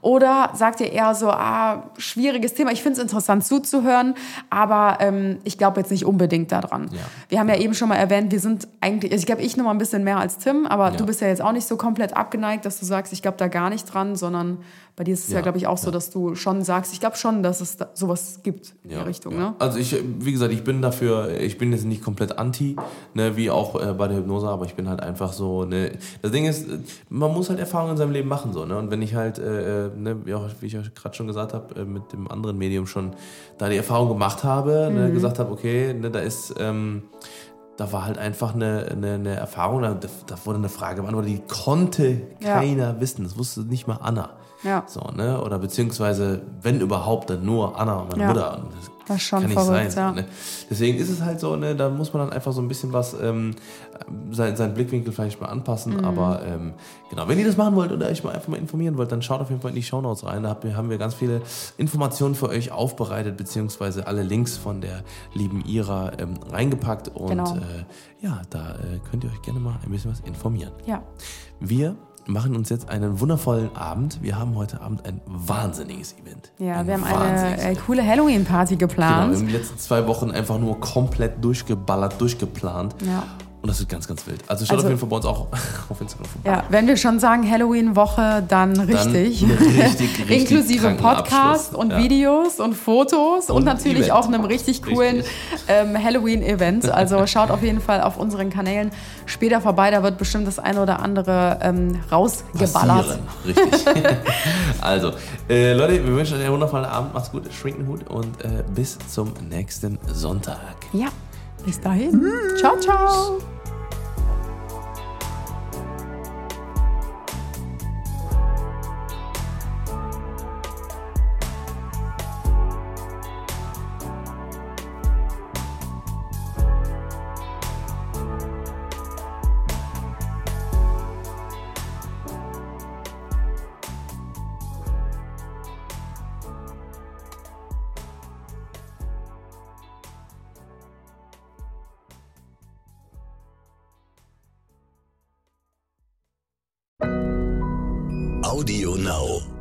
Speaker 2: Oder sagt ihr eher so, ah, schwieriges Thema, ich finde es interessant zuzuhören, aber ähm, ich glaube jetzt nicht unbedingt daran.
Speaker 3: Ja.
Speaker 2: Wir haben ja eben schon mal erwähnt, wir sind eigentlich, also ich glaube, ich noch mal ein bisschen mehr als Tim, aber
Speaker 3: Ja.
Speaker 2: du bist ja jetzt auch nicht so komplett abgeneigt, dass du sagst, ich glaube da gar nicht dran, sondern bei dir ist es ja,
Speaker 3: Ja,
Speaker 2: glaube ich, auch so,
Speaker 3: ja.
Speaker 2: dass du schon sagst, ich glaube schon, dass es da sowas gibt in die Richtung.
Speaker 3: ja.
Speaker 2: Ne?
Speaker 3: Also ich, wie gesagt, ich bin dafür, ich bin jetzt nicht komplett anti, ne, wie auch äh, bei der Hypnose, aber ich bin halt einfach so, ne, das Ding ist, man muss halt Erfahrungen in seinem Leben machen, so, ne, und wenn ich halt, äh, äh, ne, wie, auch, wie ich euch gerade schon gesagt habe, äh, mit dem anderen Medium schon da die Erfahrung gemacht habe, ne,
Speaker 2: Mhm.
Speaker 3: gesagt habe, okay, ne, da ist, ähm, da war halt einfach eine, eine, eine Erfahrung, da, da wurde eine Frage beantwortet, die konnte
Speaker 2: Ja.
Speaker 3: keiner wissen, das wusste nicht mal Anna.
Speaker 2: Ja.
Speaker 3: So, ne? Oder beziehungsweise, wenn überhaupt, dann nur Anna und meine
Speaker 2: Ja.
Speaker 3: Mutter. Und
Speaker 2: Das ist schon
Speaker 3: kann nicht
Speaker 2: verrückt,
Speaker 3: sein.
Speaker 2: ja.
Speaker 3: Ne? Deswegen ist es halt so, ne, da muss man dann einfach so ein bisschen was, ähm, sein, seinen Blickwinkel vielleicht mal anpassen.
Speaker 2: Mhm.
Speaker 3: Aber ähm, genau, wenn ihr das machen wollt oder euch mal einfach mal informieren wollt, dann schaut auf jeden Fall in die Shownotes rein. Da hab- haben wir ganz viele Informationen für euch aufbereitet, beziehungsweise alle Links von der lieben Ira ähm, reingepackt. Und
Speaker 2: Genau.
Speaker 3: äh, ja, da äh, könnt ihr euch gerne mal ein bisschen was informieren.
Speaker 2: Ja.
Speaker 3: Wir machen uns jetzt einen wundervollen Abend. Wir haben heute Abend ein wahnsinniges Event.
Speaker 2: Ja,
Speaker 3: ein
Speaker 2: wir haben eine äh, coole Halloween-Party
Speaker 3: Genau, wir
Speaker 2: geplant.
Speaker 3: haben die letzten zwei Wochen einfach nur komplett durchgeballert, durchgeplant.
Speaker 2: Ja.
Speaker 3: Und das wird ganz, ganz wild. Also schaut
Speaker 2: Also-
Speaker 3: auf jeden Fall bei uns auch auf Instagram vorbei.
Speaker 2: Ja, wenn wir schon sagen Halloween-Woche, dann richtig.
Speaker 3: eine richtig, richtig
Speaker 2: Inklusive Podcast
Speaker 3: Abschluss.
Speaker 2: und
Speaker 3: Ja.
Speaker 2: Videos und Fotos und,
Speaker 3: Und
Speaker 2: natürlich
Speaker 3: Event.
Speaker 2: auch einem richtig coolen
Speaker 3: Richtig.
Speaker 2: ähm, Halloween-Event. Also schaut auf jeden Fall auf unseren Kanälen später vorbei. Da wird bestimmt das eine oder andere ähm, rausgeballert.
Speaker 3: Passieren. Richtig. also, äh, Leute, wir wünschen euch einen wundervollen Abend. Macht's gut, schwingt den Hut und äh, bis zum nächsten Sonntag.
Speaker 2: Ja, bis dahin. Ciao, ciao.
Speaker 1: Now.